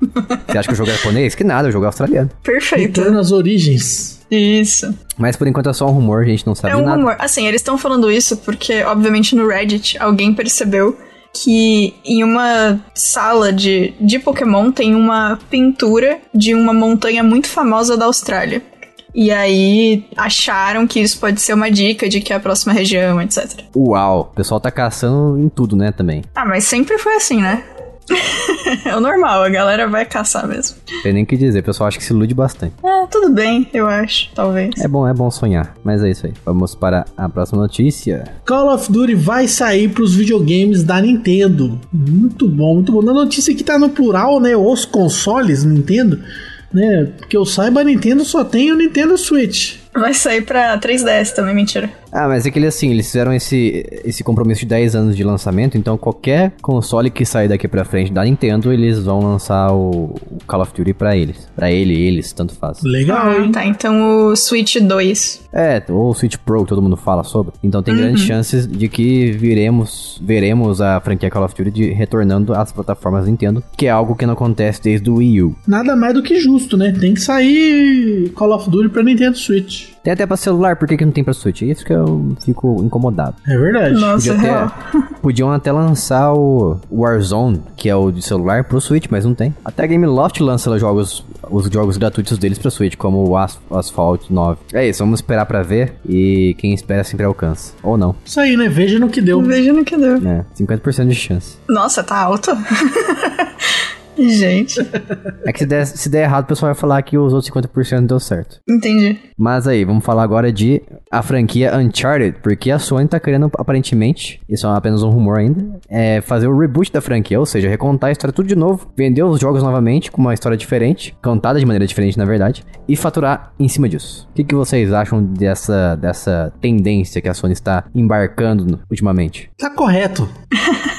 Você acha que o jogo é japonês? Que nada, o jogo é australiano. Perfeito. Retorno às origens. Isso. Mas por enquanto é só um rumor, a gente não sabe É um nada. rumor. Assim, eles estão falando isso porque, obviamente, no Reddit alguém percebeu que em uma sala de, de Pokémon tem uma pintura de uma montanha muito famosa da Austrália. E aí acharam que isso pode ser uma dica de que é a próxima região, etc. Uau, o pessoal tá caçando em tudo, né, também. Ah, mas sempre foi assim, né? é o normal, a galera vai caçar mesmo. Tem nem o que dizer, o pessoal acha que se ilude bastante. É, tudo bem, eu acho, talvez. É bom, é bom sonhar, mas é isso aí. Vamos para a próxima notícia. Call of Duty vai sair pros videogames da Nintendo. Muito bom, muito bom. Na notícia aqui tá no plural, né? Os consoles Nintendo, né? Porque eu saiba, a Nintendo só tem o Nintendo Switch. Vai sair pra 3DS também, mentira. Ah, mas é que ele assim, eles fizeram esse, esse compromisso de 10 anos de lançamento, então qualquer console que sair daqui pra frente da Nintendo, eles vão lançar o, o Call of Duty pra eles. Pra ele, eles, tanto faz. Legal, Ah, tá. Então o Switch 2. É, ou o Switch Pro, que todo mundo fala sobre. Então tem grandes chances de que viremos, veremos a franquia Call of Duty de- retornando às plataformas Nintendo, que é algo que não acontece desde o Wii U. Nada mais do que justo, né? Tem que sair Call of Duty pra Nintendo Switch. Tem até pra celular, por que, que não tem pra Switch? Isso que eu fico incomodado. É verdade. Nossa, Podia real. ter- podiam até lançar o Warzone, que é o de celular, pro Switch, mas não tem. Até a Gameloft lança jogos, os jogos gratuitos deles pra Switch, como o As- Asphalt 9. É isso, vamos esperar pra ver e quem espera sempre alcança. Ou não, Isso aí, né? Veja no que deu. Veja no que deu. né? 50% de chance. Nossa, tá alto. Gente, É que se der, se der errado, o pessoal vai falar que os outros 50% deu certo. entendi. Mas aí, vamos falar agora de a franquia Uncharted, porque a Sony tá querendo, aparentemente, isso é apenas um rumor ainda, é fazer o reboot da franquia, ou seja, recontar a história tudo de novo, vender os jogos novamente com uma história diferente, contada de maneira diferente, na verdade, e faturar em cima disso. O que, que vocês acham dessa, dessa tendência que a Sony está embarcando ultimamente? Tá correto.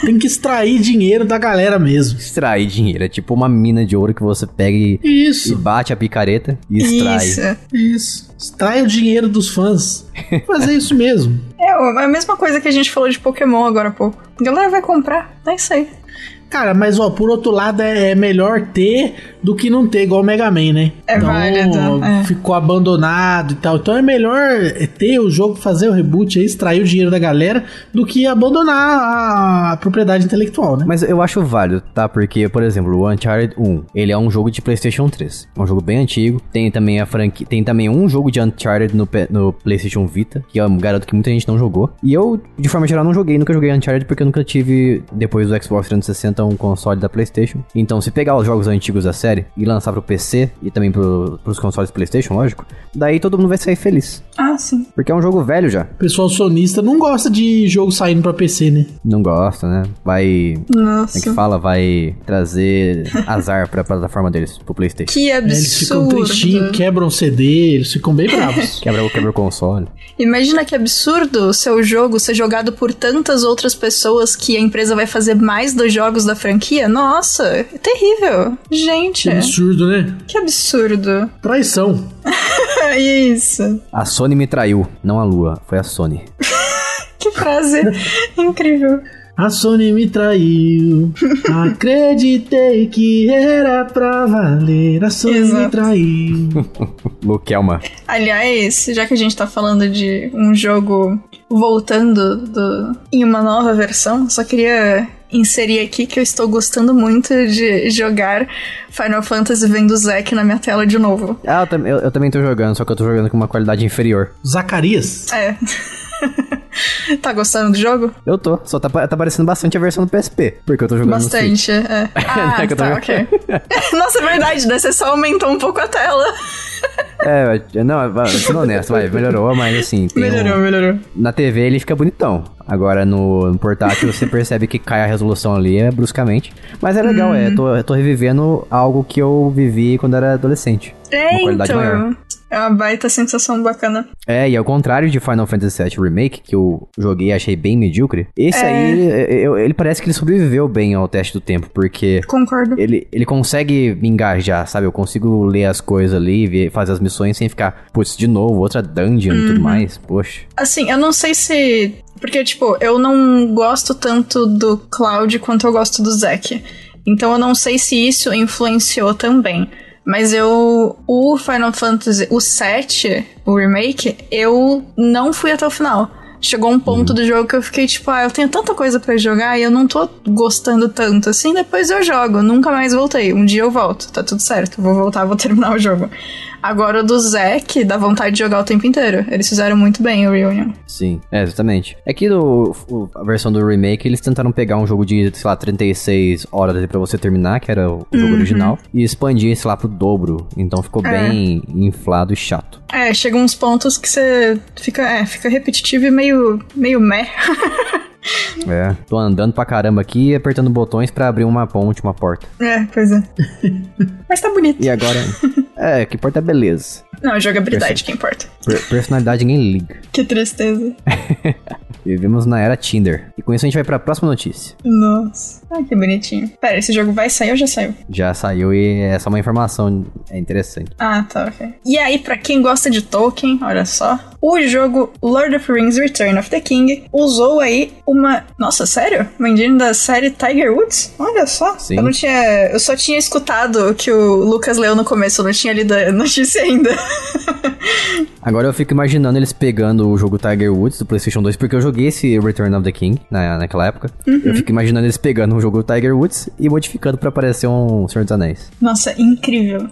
Tem que extrair dinheiro da galera mesmo. Extrair dinheiro, é tipo uma mina de ouro que você pega e, e Isso, bate a picareta e extrai. Isso. isso. Extrai o dinheiro dos fãs. Fazer isso mesmo. É a mesma coisa que a gente falou de Pokémon agora há pouco. A galera vai comprar, é isso aí. Cara, mas ó, por outro lado é é melhor ter do que não ter, igual o Mega Man, né? É válido, é. Ficou abandonado e tal. Então é melhor ter o jogo, fazer o reboot aí, extrair o dinheiro da galera, do que abandonar a, a propriedade intelectual, né? Mas eu acho válido, tá? Porque, por exemplo, o Uncharted 1, ele é um jogo de PlayStation 3. É um jogo bem antigo. Tem também a franquia, tem também um jogo de Uncharted no, no PlayStation Vita, que eu garanto que muita gente não jogou. E eu, de forma geral, não joguei, nunca joguei Uncharted porque eu nunca tive depois do Xbox 360 um console da PlayStation. Então, se pegar os jogos antigos da série e lançar pro PC e também pro, pros consoles PlayStation, lógico, daí todo mundo vai sair feliz, Ah, sim. porque é um jogo velho já. O pessoal sonista não gosta de jogo saindo pra PC, né? Não gosta, né? Vai como é que Nossa. fala? Vai trazer azar pra plataforma deles, pro PlayStation. Que É, Eles ficam absurdo. tristinhos, quebram o CD, eles ficam bem bravos. Quebra, quebra o console. Imagina que absurdo o seu jogo ser jogado por tantas outras pessoas que a empresa vai fazer mais dos jogos da franquia. Nossa, é terrível. Gente, Que absurdo, né? que absurdo. Traição. É isso. A Sony me traiu, não a Lua, foi a Sony. Que frase incrível. A Sony me traiu. Acreditei que era pra valer. A Sony me Exato. traiu. Lukelma. Aliás, já que a gente tá falando de um jogo voltando do- em uma nova versão, só queria inserir aqui que eu estou gostando muito de jogar Final Fantasy vendo o Zack na minha tela de novo. Ah, eu, eu- eu também tô jogando, só que eu tô jogando com uma qualidade inferior. Zacarias. É. tá gostando do jogo? Eu tô, só tá, tá parecendo bastante a versão do PSP, porque eu tô jogando. Bastante, é. Ah, É que eu tô tá, ok. Nossa, é verdade, né? Você só aumentou um pouco a tela. É, não, vai, sendo honesto, vai, melhorou, mas assim, tem um- Melhorou, melhorou. na TV ele fica bonitão. Agora no, no portátil você percebe que cai a resolução ali é, bruscamente. Mas é legal, é, tô, eu tô revivendo algo que eu vivi quando era adolescente. É, Uma qualidade então. maior. É uma baita sensação bacana. É, e ao contrário de Final Fantasy VII Remake, que eu joguei e achei bem medíocre, esse É. aí, é, eu- ele parece que ele sobreviveu bem ao teste do tempo, porque Concordo. ele, ele consegue me engajar, sabe? Eu consigo ler as coisas ali, ver, fazer as missões sem ficar, putz, de novo, outra dungeon e Uhum. tudo mais, poxa. Assim, eu não sei se. Porque, tipo, eu não gosto tanto do Cloud quanto eu gosto do Zack. Então eu não sei se isso influenciou também. Mas eu. O Final Fantasy, o 7, o remake, eu não fui até o final. Chegou um ponto do jogo que eu fiquei tipo, ah, eu tenho tanta coisa pra jogar e eu não tô gostando tanto assim. Depois eu jogo, nunca mais voltei. Um dia eu volto, tá tudo certo. Vou voltar, vou terminar o jogo. Agora o do Zack dá vontade de jogar o tempo inteiro. Eles fizeram muito bem o Reunion. Sim, é, exatamente. É que no, o- a versão do remake, eles tentaram pegar um jogo de, sei lá, 36 horas pra você terminar, que era o jogo original, e expandir, sei lá, pro dobro. Então ficou Uhum. É. bem inflado e chato. É, chegam uns pontos que você fica, é, fica repetitivo e meio, meio meh. É, tô andando pra caramba aqui e apertando botões pra abrir uma ponte, uma porta. é, pois é. Mas tá bonito. E agora, é, que importa é beleza. Não, jogabilidade que importa. Per- personalidade ninguém liga. Que tristeza. Vivemos na era Tinder. E com isso a gente vai pra próxima notícia. Nossa. Ai, que bonitinho. Pera, esse jogo vai sair ou já saiu? Já saiu e é só uma informação é interessante. Ah, tá, ok. E aí, pra quem gosta de Tolkien, olha só. O jogo Lord of the Rings Return of the King usou aí uma. Nossa, sério? Uma engine da série Tiger Woods? Olha só. Sim. Eu não tinha. Eu só tinha escutado o que o Lucas leu no começo, eu não tinha lido a notícia ainda. Agora eu fico imaginando eles pegando o jogo Tiger Woods do PlayStation 2, porque eu joguei esse Return of the King na, naquela época. Eu fico imaginando eles pegando o jogo Tiger Woods e modificando pra parecer um Senhor dos Anéis. Nossa, incrível.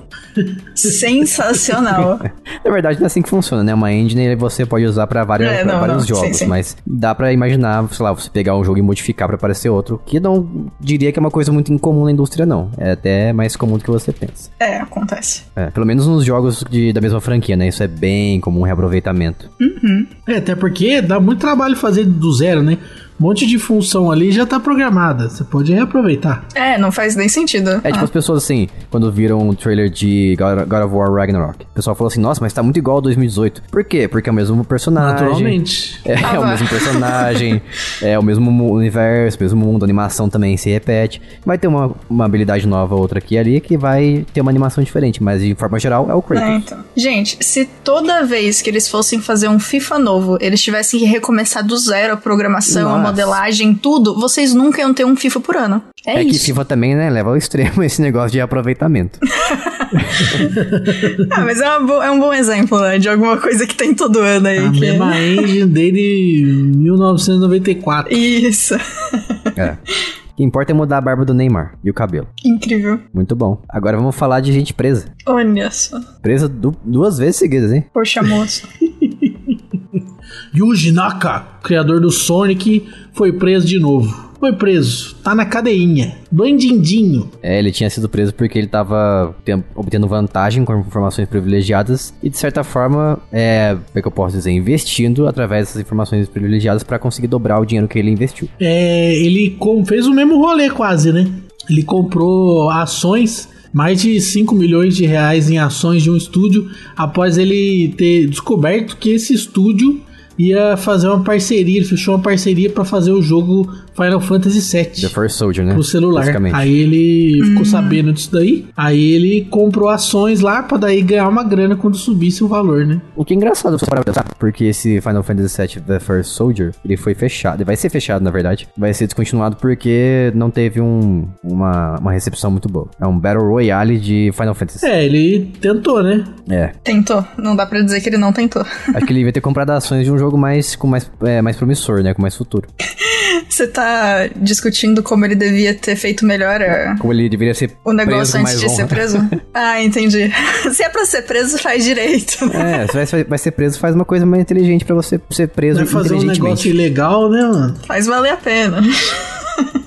Sensacional. Na verdade, não é assim que funciona, né? Uma engine você pode usar pra, várias, É, não, vários não, sim, jogos, sim. mas dá pra imaginar, sei lá, você pegar um jogo e modificar pra parecer outro, que não diria que é uma coisa muito incomum na indústria, não. É até mais comum do que você pensa. É, acontece. É, pelo menos nos jogos de, da mesma franquia, né? Isso é bem comum, reaproveitamento. É, até porque dá muito trabalho fazer do zero, né? Um monte de função ali já tá programada. Você pode reaproveitar. É, não faz nem sentido. É tipo Ah, as pessoas assim, quando viram o trailer de God of War Ragnarok. O pessoal falou assim, nossa, mas tá muito igual ao 2018. Por quê? Porque é o mesmo personagem. Naturalmente. É, Ah, é o mesmo personagem, é o mesmo universo, mesmo mundo, a animação também se repete. Vai ter uma, uma habilidade nova, outra aqui e ali, que vai ter uma animação diferente, mas de forma geral é o Kratos. É, então. Gente, se toda vez que eles fossem fazer um FIFA novo, eles tivessem que recomeçar do zero a programação, Nossa. Modelagem, tudo, vocês nunca iam ter um FIFA por ano. É, É, que isso. FIFA também, né, leva ao extremo esse negócio de aproveitamento. Ah, mas é, bo- é um bom exemplo, né? De alguma coisa que tem todo ano aí. A que- mesma engine desde 1994. Isso. é. O que importa é mudar a barba do Neymar e o cabelo. Incrível. Muito bom. Agora vamos falar de gente presa. Olha só. Presa du- duas vezes seguidas, hein? Poxa, moço. Yuji Naka, criador do Sonic, foi preso de novo. Foi preso, tá na cadeinha. Bandindinho. É, ele tinha sido preso porque ele tava obtendo vantagem com informações privilegiadas e, de certa forma, é, como é que eu posso dizer, investindo através dessas informações privilegiadas pra conseguir dobrar o dinheiro que ele investiu. É, ele fez o mesmo rolê quase, né? Ele comprou ações, mais de 5 milhões de reais em ações de um estúdio, após ele ter descoberto que esse estúdio ia fazer uma parceria, ele fechou uma parceria pra fazer o jogo Final Fantasy The VII. First Soldier, né? Pro celular. Aí ele ficou sabendo disso daí. Aí ele comprou ações lá pra daí ganhar uma grana quando subisse o valor, né? O que é engraçado você parar pra pensar, porque esse Final Fantasy VII The First Soldier, ele foi fechado, ele vai ser fechado na verdade, vai ser descontinuado porque não teve um, uma, uma recepção muito boa. É um Battle Royale de Final Fantasy. É, ele tentou, né? É. Tentou. Não dá pra dizer que ele não tentou. Acho que ele ia ter comprado ações de um jogo mais, com mais, é, mais promissor, né? Com mais futuro. Você tá discutindo como ele devia ter feito melhor a- Como ele deveria ser o negócio antes mais de ser honra. preso? ah, entendi. Se é pra ser preso, faz direito. É, se vai, vai ser preso, faz uma coisa mais inteligente pra você ser preso Vai fazer um negócio ilegal, né, mano? Faz valer a pena.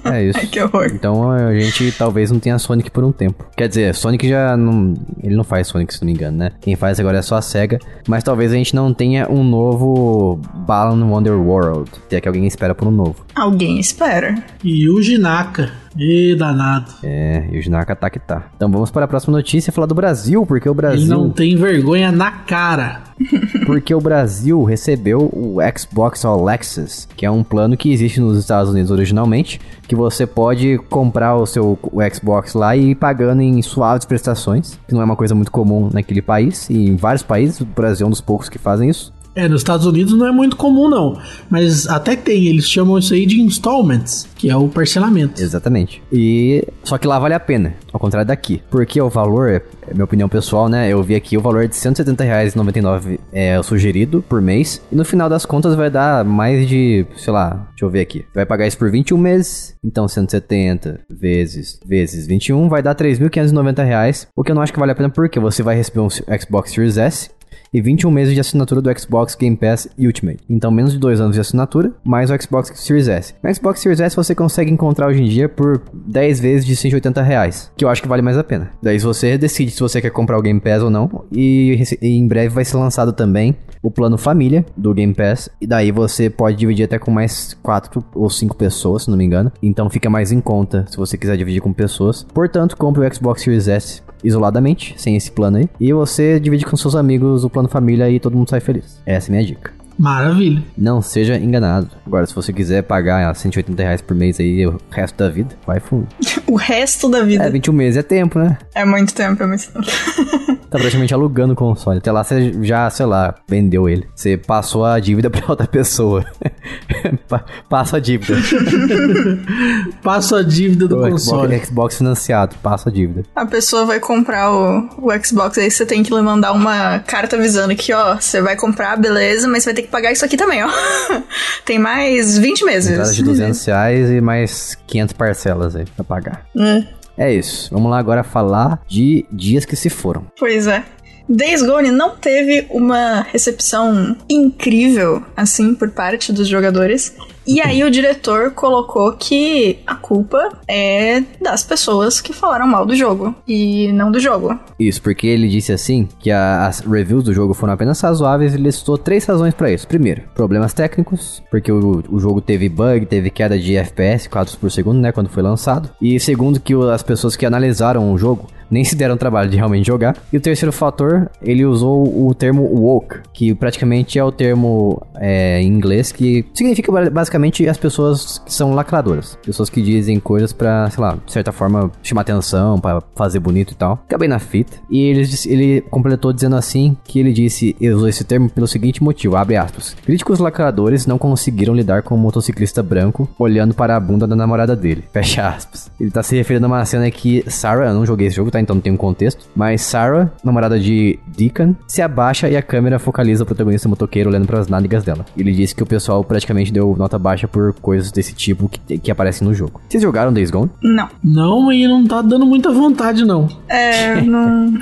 É isso. Ai, que horror. Então a gente talvez não tenha Sonic por um tempo. Quer dizer, Sonic já não. Ele não faz Sonic, se não me engano, né? Quem faz agora é só a SEGA. Mas talvez a gente não tenha um novo Balan Wonderworld. Se é que alguém espera por um novo. Alguém espera. E o Jinaka. E danado. É, e o Jinaka tá que tá. Então vamos para a próxima notícia falar do Brasil, porque o Brasil. Ele não tem vergonha na cara. Porque o Brasil recebeu o Xbox All Access, que é um plano que existe nos Estados Unidos originalmente, que você pode comprar o seu o Xbox lá e ir pagando em suaves prestações, que não é uma coisa muito comum naquele país, e em vários países, o Brasil é um dos poucos que fazem isso. É, nos Estados Unidos não é muito comum, não. Mas até tem, eles chamam isso aí de installments, que é o parcelamento. Exatamente. E só que lá vale a pena, ao contrário daqui. Porque o valor, é minha opinião pessoal, né? Eu vi aqui o valor é de R$ 170,99 é o sugerido por mês. E no final das contas vai dar mais de, sei lá, deixa eu ver aqui. Vai pagar isso por 21 meses. Então 170 vezes vezes 21 vai dar 3.590 reais. O que eu não acho que vale a pena porque você vai receber um Xbox Series S e 21 meses de assinatura do Xbox Game Pass Ultimate. Então, menos de 2 anos de assinatura, mais o Xbox Series S. No Xbox Series S você consegue encontrar hoje em dia por 10 vezes de 180 reais, que eu acho que vale mais a pena. Daí você decide se você quer comprar o Game Pass ou não, e, e em breve vai ser lançado também o plano família do Game Pass, e daí você pode dividir até com mais 4 ou 5 pessoas, se não me engano. Então fica mais em conta se você quiser dividir com pessoas. Portanto, compre o Xbox Series S isoladamente, sem esse plano aí, e você divide com seus amigos o plano família e todo mundo sai feliz. Essa é a minha dica. Maravilha. Não seja enganado. Agora, se você quiser pagar 180 reais por mês aí o resto da vida, vai fundo. O resto da vida. É, 21 meses é tempo, né? É muito tempo, é muito tempo. Tá praticamente alugando o console. Até lá você já, sei lá, vendeu ele. Você passou a dívida pra outra pessoa. Pa- Passa a dívida. Passa a dívida do O console. Xbox, Xbox financiado, passa a dívida. A pessoa vai comprar o, o Xbox, aí você tem que lhe mandar uma carta avisando que, ó, você vai comprar, beleza, mas você vai ter que pagar isso aqui também, ó. tem mais 20 meses. Entrada de 200 reais e mais 500 parcelas aí pra pagar. É, É isso. Vamos lá agora falar de dias que se foram. pois é. Days Gone não teve uma recepção incrível, assim, por parte dos jogadores. E aí o diretor colocou que a culpa é das pessoas que falaram mal do jogo. E não do jogo. Isso, porque ele disse assim que a- as reviews do jogo foram apenas razoáveis e listou três razões pra isso. Primeiro, problemas técnicos, porque o, o jogo teve bug, teve queda de FPS, quadros por segundo, né, quando foi lançado. E segundo, que as pessoas que analisaram o jogo nem se deram o trabalho de realmente jogar. E o terceiro fator, ele usou o termo woke, que praticamente é o termo é, em inglês que significa ba- basicamente as pessoas que são lacradoras. Pessoas que dizem coisas pra, sei lá, de certa forma chamar atenção, pra fazer bonito e tal. Acabei na fita. E ele, ele completou dizendo assim que ele disse, ele usou esse termo pelo seguinte motivo, abre aspas. Críticos lacradores não conseguiram lidar com um motociclista branco olhando para a bunda da namorada dele. Fecha aspas. Ele tá se referindo a uma cena que Sarah, eu não joguei esse jogo, tá? Então não tem um contexto. Mas Sarah, namorada de Deacon, se abaixa e a câmera focaliza o protagonista motoqueiro olhando para as nádegas dela. Ele disse que o pessoal praticamente deu nota baixa por coisas desse tipo que, que aparecem no jogo. Vocês jogaram Days Gone? Não. Não, e não tá dando muita vontade, não. É, não.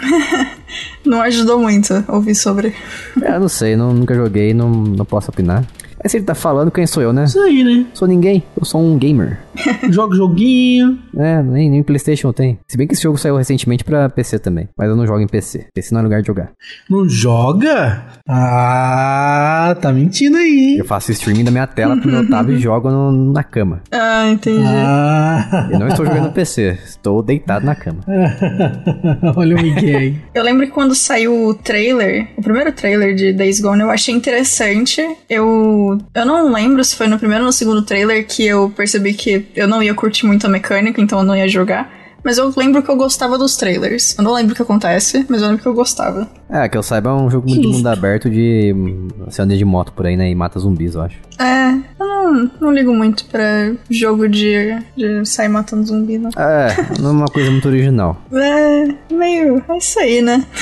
não ajudou muito ouvir sobre. É, não sei, não, nunca joguei, não, não posso opinar. Mas se ele tá falando, quem sou eu, né? Isso aí, né? Sou ninguém, eu sou um gamer. Joga joguinho. É, nem, nem Playstation tem. Se bem que esse jogo saiu recentemente pra PC também. Mas eu não jogo em PC. PC não é lugar de jogar. Não joga? Ah, tá mentindo aí? Eu faço streaming da minha tela pro meu tab e jogo no- na cama. Ah, entendi. Ah, Eu não estou jogando no PC, estou deitado na cama. olha o Miguel aí. Eu lembro que quando saiu o trailer, o primeiro trailer de Days Gone, eu achei interessante. Eu, eu não lembro se foi no primeiro ou no segundo trailer que eu percebi que eu não ia curtir muito a mecânica, então eu não ia jogar. Mas eu lembro que eu gostava dos trailers. Eu não lembro o que acontece, mas eu lembro que eu gostava. É, que eu saiba, é um jogo muito de mundo aberto de. hum, Você anda de moto por aí, né? E mata zumbis, eu acho. É, eu não, não ligo muito pra jogo de, de sair matando zumbi, não. É, não é uma coisa muito original. É, meio. É isso aí, né?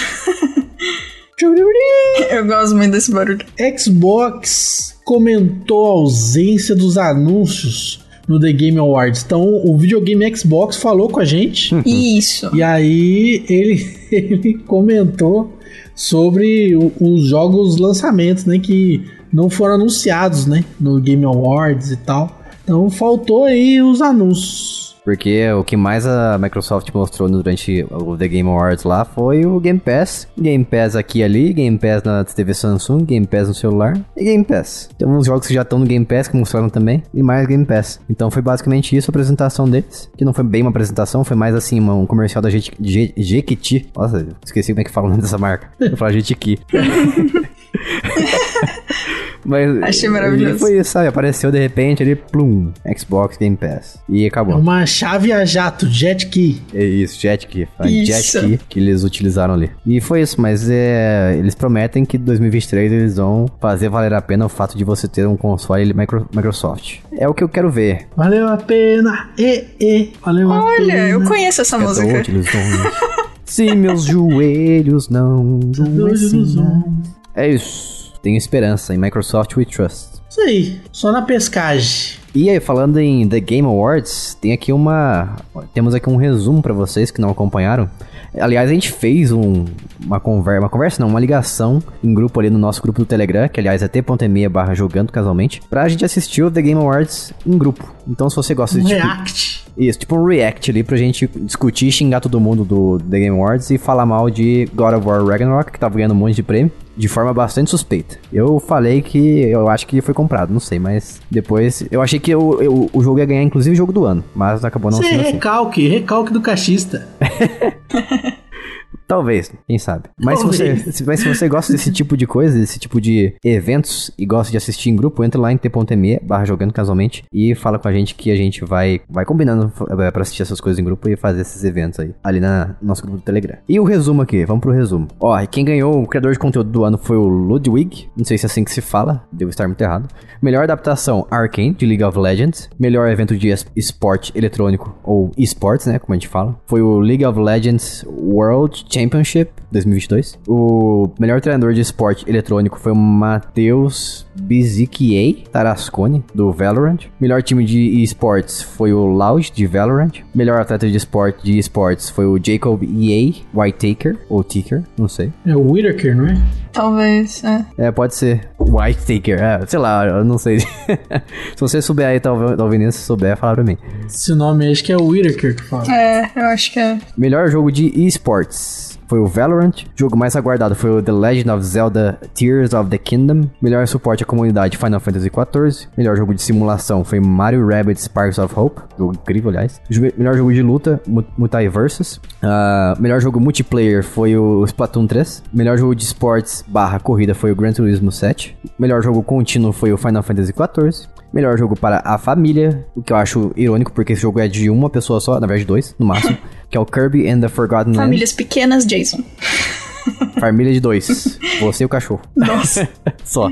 Eu gosto muito desse barulho. Xbox comentou a ausência dos anúncios no The Game Awards. Então, o videogame Xbox falou com a gente. Isso. E aí ele, ele comentou sobre o- os jogos lançamentos, né, que não foram anunciados, né, no Game Awards e tal. Então faltou aí os anúncios. Porque o que mais a Microsoft mostrou durante o The Game Awards lá foi o Game Pass. Game Pass aqui e ali, Game Pass na TV Samsung, Game Pass no celular e Game Pass. Tem uns jogos que já estão no Game Pass que mostraram também e mais Game Pass. Então foi basicamente isso a apresentação deles. Que não foi bem uma apresentação, foi mais assim um comercial da Jequi- Je- Jequiti. Nossa, esqueci como é que fala o nome dessa marca. Eu falar Jequiti. Mas Achei maravilhoso. e Foi isso, sabe? Apareceu de repente ali, plum, Xbox Game Pass. E É acabou. uma chave a jato, Jet Key. É isso, Jetkey. A Isso. Jetkey que eles utilizaram ali. E foi isso, mas é, eles prometem que 2023 eles vão fazer valer a pena o fato de você ter um console micro, Microsoft. É o que eu quero ver. Valeu a pena, e, e, valeu a Olha, pena. eu conheço essa Cadê música. eles vão- Se meus joelhos não adoecerão. É isso. Tenho esperança em Microsoft We Trust. Isso aí, só na pescagem. E aí, falando em The Game Awards, tem aqui uma. Temos aqui um resumo pra vocês que não acompanharam. Aliás, a gente fez um- uma conversa, uma conversa não, uma ligação em grupo ali no nosso grupo do Telegram, que aliás é t.me barra jogando casualmente, pra gente assistir o The Game Awards em grupo. Então se você gosta Um de tipo, react. Isso, tipo um react ali pra gente discutir, xingar todo mundo do The Game Awards e falar mal de God of War Ragnarok, que tava ganhando um monte de prêmio, de forma bastante suspeita. Eu falei que eu acho que foi comprado, não sei, mas depois eu achei que o, eu- o jogo ia ganhar inclusive o jogo do ano, mas acabou não é sendo assim. recalque, recalque do cachista. Talvez, quem sabe. Mas se, você, mas se você gosta desse tipo de coisa, desse tipo de eventos e gosta de assistir em grupo, entra lá em t.me barra jogando casualmente e fala com a gente que a gente vai, vai combinando é, pra assistir essas coisas em grupo e fazer esses eventos aí, ali na, no nosso grupo do Telegram. E o resumo aqui, vamos pro resumo. Ó, quem ganhou o criador de conteúdo do ano foi o Ludwig, não sei se é assim que se fala, devo estar muito errado. Melhor adaptação, Arkane, de League of Legends. Melhor evento de esporte eletrônico, ou esportes, né, como a gente fala, foi o League of Legends World Championship 2022. O melhor treinador de esporte eletrônico foi o Matheus Bizikiei Tarascone, do Valorant. Melhor time de esportes foi o Loud, de Valorant. Melhor atleta de esporte de esportes foi o Jacob EA Whitaker, ou Ticker, não sei. É o Whitaker, não é? Talvez, é. É, pode ser. Whitaker, é, sei lá, eu não sei. se você souber aí, tá ouvindo, se souber, fala pra mim. Esse nome acho que é o Whitaker que fala. É, eu acho que é. Melhor jogo de esportes foi o Valorant. Jogo mais aguardado foi o The Legend of Zelda Tears of the Kingdom. Melhor suporte à comunidade Final Fantasy XIV. Melhor jogo de simulação foi Mario Rabbids Sparks of Hope. Jogo incrível, aliás. Melhor jogo de luta, Multiversus. Uh, melhor jogo multiplayer foi o Splatoon 3. Melhor jogo de esportes barra corrida foi o Gran Turismo 7. Melhor jogo contínuo foi o Final Fantasy XIV. Melhor jogo para a família, o que eu acho irônico, porque esse jogo é de uma pessoa só, na verdade dois, no máximo, que é o Kirby and the Forgotten Land. Famílias pequenas, Jason. Família de dois. Você e o cachorro. Nossa. só.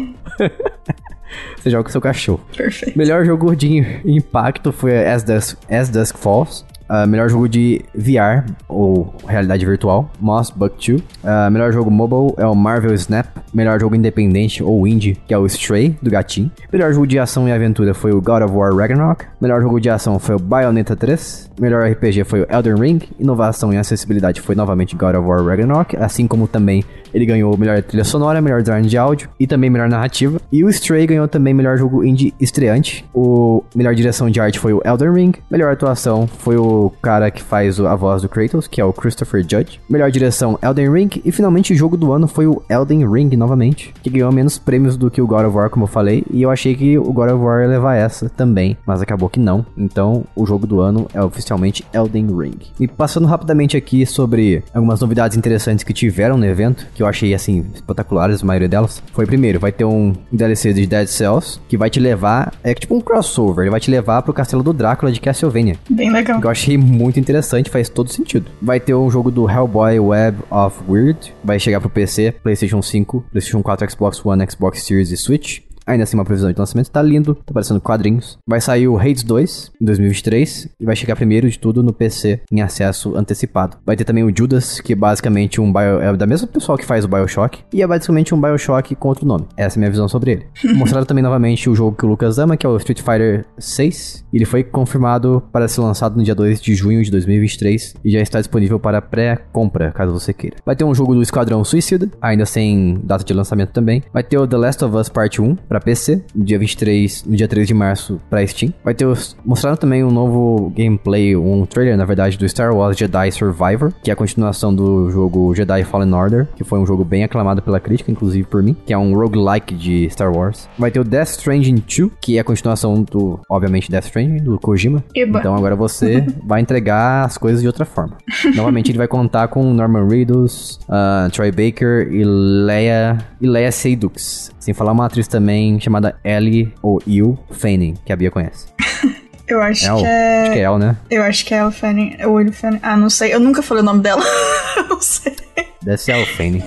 Você joga com seu cachorro. Perfeito. Melhor jogo de impacto foi As Dusk, As Dusk Falls. Uh, melhor jogo de VR, ou realidade virtual, Moss Buck 2. Uh, melhor jogo mobile é o Marvel Snap. Melhor jogo independente, ou indie, que é o Stray, do gatinho. Melhor jogo de ação e aventura foi o God of War Ragnarok. Melhor jogo de ação foi o Bayonetta 3. Melhor RPG foi o Elden Ring. Inovação e acessibilidade foi novamente God of War Ragnarok, assim como também ele ganhou melhor trilha sonora, melhor design de áudio e também melhor narrativa. E o Stray ganhou também melhor jogo indie estreante. O melhor direção de arte foi o Elden Ring. Melhor atuação foi o cara que faz a voz do Kratos, que é o Christopher Judge. Melhor direção Elden Ring e finalmente o jogo do ano foi o Elden Ring novamente, que ganhou menos prêmios do que o God of War, como eu falei, e eu achei que o God of War ia levar essa também, mas acabou que não. Então, o jogo do ano é oficialmente Elden Ring. E passando rapidamente aqui sobre algumas novidades interessantes que tiveram no evento, que eu achei assim espetaculares, a maioria delas. Foi primeiro, vai ter um DLC de Dead Cells que vai te levar, é tipo um crossover, ele vai te levar pro castelo do Drácula de Castlevania. Bem legal. Que eu achei muito interessante, faz todo sentido. Vai ter um jogo do Hellboy Web of Weird, vai chegar pro PC, PlayStation 5, PlayStation 4, Xbox One, Xbox Series e Switch. Ainda assim, uma previsão de lançamento tá lindo, tá parecendo quadrinhos. Vai sair o Hades 2 em 2023 e vai chegar primeiro de tudo no PC em acesso antecipado. Vai ter também o Judas, que é basicamente um bio, é da mesma pessoa que faz o BioShock, e é basicamente um BioShock com outro nome. Essa é a minha visão sobre ele. Mostraram também novamente o jogo que o Lucas ama, que é o Street Fighter 6. Ele foi confirmado para ser lançado no dia 2 de junho de 2023 e já está disponível para pré-compra, caso você queira. Vai ter um jogo do Esquadrão Suicida, ainda sem data de lançamento também. Vai ter o The Last of Us Part 1 para PC, no dia 23, no dia 3 de março para Steam. Vai ter os, mostraram também um novo gameplay, um trailer, na verdade, do Star Wars Jedi Survivor, que é a continuação do jogo Jedi Fallen Order, que foi um jogo bem aclamado pela crítica, inclusive por mim, que é um roguelike de Star Wars. Vai ter o Death Stranding 2, que é a continuação do, obviamente, Death Stranding, do Kojima. Eba. Então agora você vai entregar as coisas de outra forma. Novamente ele vai contar com Norman Reedus, uh, Troy Baker e Leia, e Leia Seydoux. Sem falar uma atriz também chamada Ellie ou Il Fanning, que a Bia conhece. Eu acho El? que é. Acho que é El, né? Eu acho que é El Fanning. Ou El Fanning. Ah, não sei. Eu nunca falei o nome dela. não sei. Deve ser El Fanning.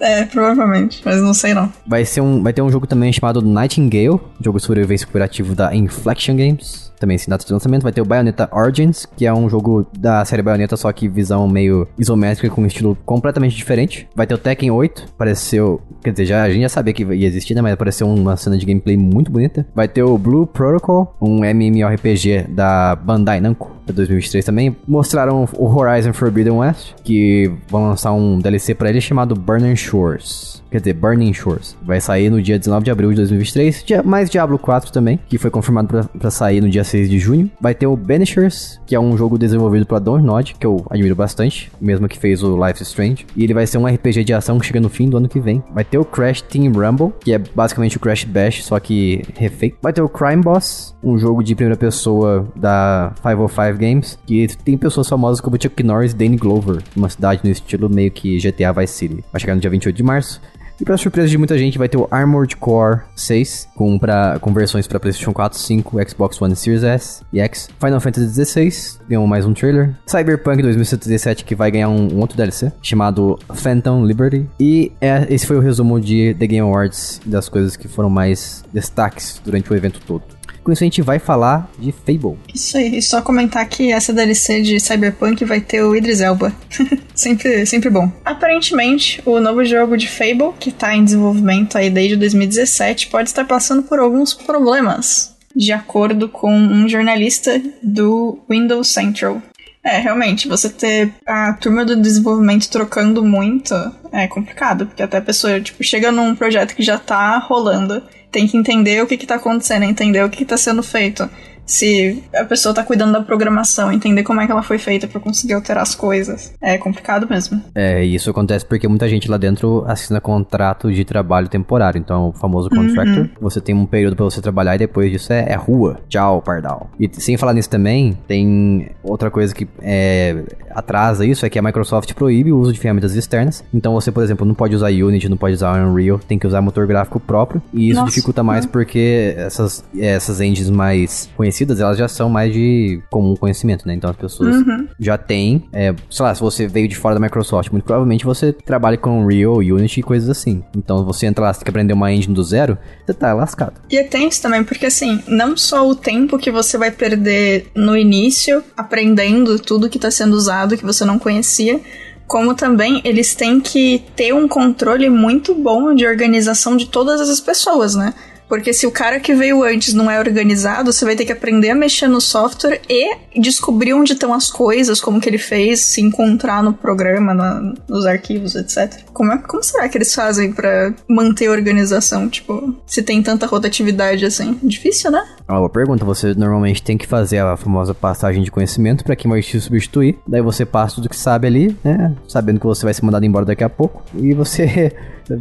É, provavelmente, mas não sei não. Vai, ser um, vai ter um jogo também chamado Nightingale, jogo de sobrevivência cooperativo da Inflection Games. Também sem data de lançamento. Vai ter o Bayonetta Origins, que é um jogo da série Bayonetta, só que visão meio isométrica, com um estilo completamente diferente. Vai ter o Tekken 8, apareceu... Quer dizer, já, a gente já sabia que ia existir, né? Mas apareceu uma cena de gameplay muito bonita. Vai ter o Blue Protocol, um MMORPG da Bandai Namco, de 2023 também. Mostraram o Horizon Forbidden West, que vão lançar um DLC pra ele chamado Burning Shores. quer dizer, Burning Shores. Vai sair no dia 19 de abril de 2023. Dia, mais Diablo 4 também, que foi confirmado pra, pra sair no dia 6 de junho. Vai ter o Banishers, que é um jogo desenvolvido pela Dontnod, que eu admiro bastante, mesmo que fez o Life Strange. E ele vai ser um RPG de ação que chega no fim do ano que vem. Vai ter o Crash Team Rumble, que é basicamente o Crash Bash, só que refeito. Vai ter o Crime Boss, um jogo de primeira pessoa da 505 Games, que tem pessoas famosas como Chuck Norris e Danny Glover, uma cidade no estilo meio que GTA Vice City. Vai chegar no dia 28 de março. E pra surpresa de muita gente, vai ter o Armored Core 6, com, pra, com versões para PlayStation 4, 5, Xbox One Series S e X. Final Fantasy XVI, ganhou mais um trailer. Cyberpunk 2077, que vai ganhar um, um outro DLC, chamado Phantom Liberty. E é, esse foi o resumo de The Game Awards, das coisas que foram mais destaques durante o evento todo. Com isso a gente vai falar de Fable. Isso aí, e só comentar que essa DLC de Cyberpunk vai ter o Idris Elba. sempre, sempre bom. Aparentemente, o novo jogo de Fable, que tá em desenvolvimento aí desde 2017, pode estar passando por alguns problemas. De acordo com um jornalista do Windows Central. É, realmente, você ter a turma do desenvolvimento trocando muito é complicado, porque até a pessoa, tipo, chega num projeto que já tá rolando tem que entender o que, que tá acontecendo, entender o que, que tá sendo feito se a pessoa tá cuidando da programação, entender como é que ela foi feita para conseguir alterar as coisas. É complicado mesmo. É, isso acontece porque muita gente lá dentro assina contrato de trabalho temporário. Então, o famoso contractor, uhum. você tem um período para você trabalhar e depois disso é, é, rua. Tchau, pardal. E sem falar nisso também, tem outra coisa que é, atrasa isso, é que a Microsoft proíbe o uso de ferramentas externas. Então, você, por exemplo, não pode usar Unity, não pode usar Unreal, tem que usar motor gráfico próprio. E isso Nossa, dificulta mais uhum. porque essas, essas engines mais conhecidas conhecidas, elas já são mais de comum conhecimento, né? Então as pessoas uhum. já têm, é, sei lá, se você veio de fora da Microsoft, muito provavelmente você trabalha com Unreal, Unity e coisas assim. Então você entra lá, você tem que aprender uma engine do zero, você tá lascado. E é tenso também, porque assim, não só o tempo que você vai perder no início, aprendendo tudo que tá sendo usado, que você não conhecia, como também eles têm que ter um controle muito bom de organização de todas as pessoas, né? Porque se o cara que veio antes não é organizado, você vai ter que aprender a mexer no software e descobrir onde estão as coisas, como que ele fez, se encontrar no programa, na, nos arquivos, etc. Como, é, como será que eles fazem para manter a organização? Tipo, se tem tanta rotatividade assim? Difícil, né? Uma boa pergunta. Você normalmente tem que fazer a famosa passagem de conhecimento para quem vai te substituir. Daí você passa tudo que sabe ali, né? Sabendo que você vai ser mandado embora daqui a pouco. E você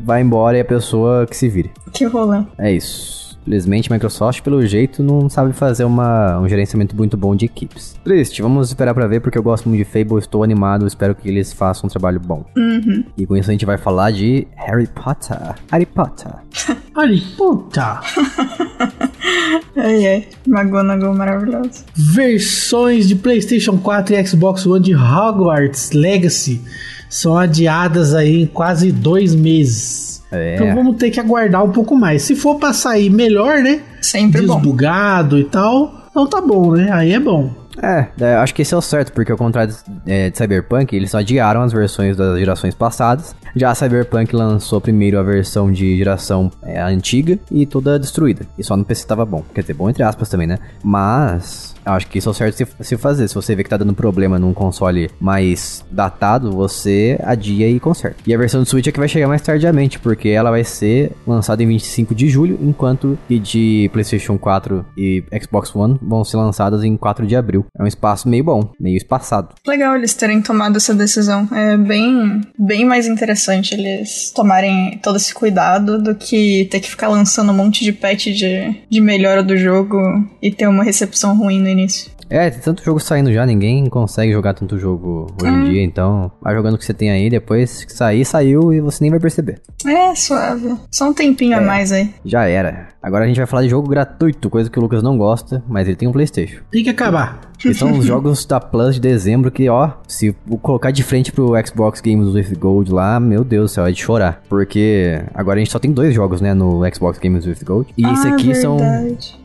vai embora e a pessoa que se vire. Que rolê. É isso. Infelizmente, Microsoft, pelo jeito, não sabe fazer uma, um gerenciamento muito bom de equipes. Triste, vamos esperar para ver, porque eu gosto muito de Fable, estou animado, espero que eles façam um trabalho bom. Uhum. E com isso a gente vai falar de Harry Potter. Harry Potter. Harry Potter. ai, ai. McGonagall maravilhoso. Versões de PlayStation 4 e Xbox One de Hogwarts Legacy são adiadas aí em quase dois meses. É. Então vamos ter que aguardar um pouco mais. Se for pra sair melhor, né? Sempre Desbugado bom. e tal, então tá bom, né? Aí é bom. É, é, acho que esse é o certo, porque ao contrário de, é, de Cyberpunk, eles adiaram as versões das gerações passadas. Já a Cyberpunk lançou primeiro a versão de geração é, antiga e toda destruída. E só no PC tava bom. Quer dizer, bom entre aspas também, né? Mas acho que isso é o certo se, se fazer. Se você vê que tá dando problema num console mais datado, você adia e conserta. E a versão do Switch é que vai chegar mais tardiamente, porque ela vai ser lançada em 25 de julho, enquanto que de PlayStation 4 e Xbox One vão ser lançadas em 4 de abril. É um espaço meio bom, meio espaçado. Legal eles terem tomado essa decisão. É bem, bem mais interessante eles tomarem todo esse cuidado do que ter que ficar lançando um monte de patch de, de melhora do jogo e ter uma recepção ruim no início. É, tem tanto jogo saindo já, ninguém consegue jogar tanto jogo hoje em dia, então vai jogando o que você tem aí, depois que sair, saiu e você nem vai perceber. É, suave. Só um tempinho é, a mais aí. Já era. Agora a gente vai falar de jogo gratuito, coisa que o Lucas não gosta, mas ele tem um Playstation. Tem que acabar. E são os jogos da Plus de dezembro que, ó, se colocar de frente pro Xbox Games with Gold lá, meu Deus do céu, é de chorar. Porque agora a gente só tem dois jogos, né, no Xbox Games with Gold. E ah, esse aqui verdade. são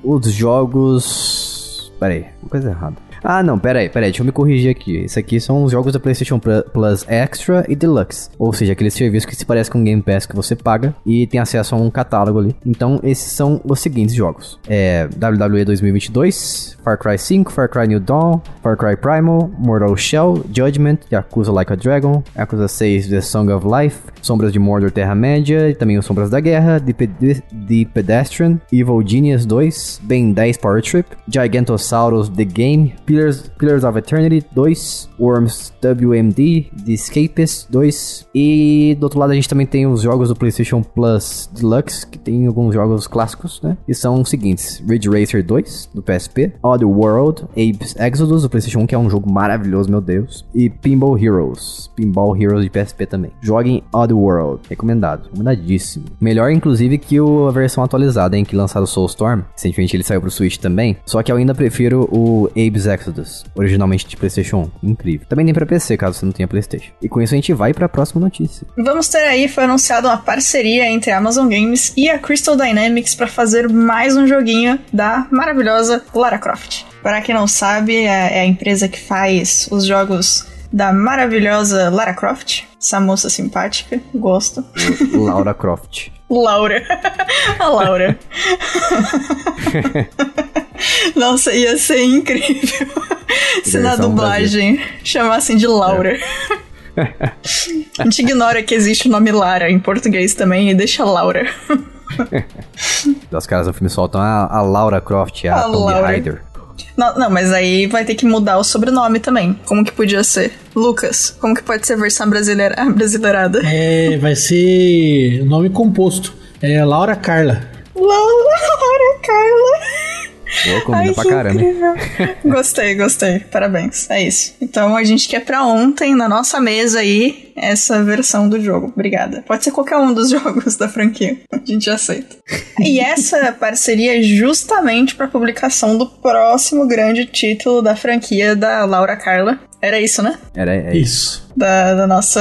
os jogos Pera aí, coisa errada. Ah, não, pera aí, pera aí, deixa eu me corrigir aqui. Isso aqui são os jogos da PlayStation Plus Extra e Deluxe. Ou seja, aquele serviço que se parece com o Game Pass que você paga e tem acesso a um catálogo ali. Então, esses são os seguintes jogos: é WWE 2022, Far Cry 5, Far Cry New Dawn, Far Cry Primal, Mortal Shell, Judgment, Yakuza Like a Dragon, Yakuza 6 The Song of Life, Sombras de Mordor Terra-média, e também os Sombras da Guerra, The, Ped- The Pedestrian, Evil Genius 2, Ben 10 Power Trip, Gigantosaurus The Game, Pillars, Pillars of Eternity 2, Worms WMD, The Escapist 2, e do outro lado a gente também tem os jogos do PlayStation Plus Deluxe, que tem alguns jogos clássicos, né? E são os seguintes: Ridge Racer 2, do PSP, Odd World, Apes Exodus, do PlayStation 1, que é um jogo maravilhoso, meu Deus, e Pinball Heroes, Pinball Heroes de PSP também. Joguem Odd World, recomendado, recomendadíssimo. Melhor, inclusive, que a versão atualizada, hein, que lançaram o Soulstorm. Recentemente ele saiu pro Switch também, só que eu ainda prefiro o Apes Exodus, originalmente de PlayStation 1. Incrível. Também tem pra PC, caso você não tenha PlayStation. E com isso a gente vai pra próxima notícia. Vamos ter aí, foi anunciada uma parceria entre a Amazon Games e a Crystal Dynamics para fazer mais um joguinho da maravilhosa Lara Croft. Para quem não sabe, é é a empresa que faz os jogos da maravilhosa Lara Croft. Essa moça simpática, gosto. Laura Croft. Laura. a Laura. Nossa, ia ser incrível se na dublagem chamassem de Laura. A gente ignora que existe o nome Lara em português também e deixa Laura. Os caras do filme soltam a, a Laura Croft, a, A Tomb. Raider. Não, não, mas aí vai ter que mudar o sobrenome também. Como que podia ser? Lucas, como que pode ser a versão brasileira, brasileirada? É, vai ser nome composto. É Laura Carla. Laura Carla. Pô, combina Ai, pra caramba. incrível. Gostei, gostei. Parabéns. É isso. Então a gente quer pra ontem, na nossa mesa aí, essa versão do jogo. Obrigada. Pode ser qualquer um dos jogos da franquia. A gente aceita. E essa parceria é justamente pra publicação do próximo grande título da franquia da Laura Carla. Era isso, né? Era, é isso. Da, da nossa,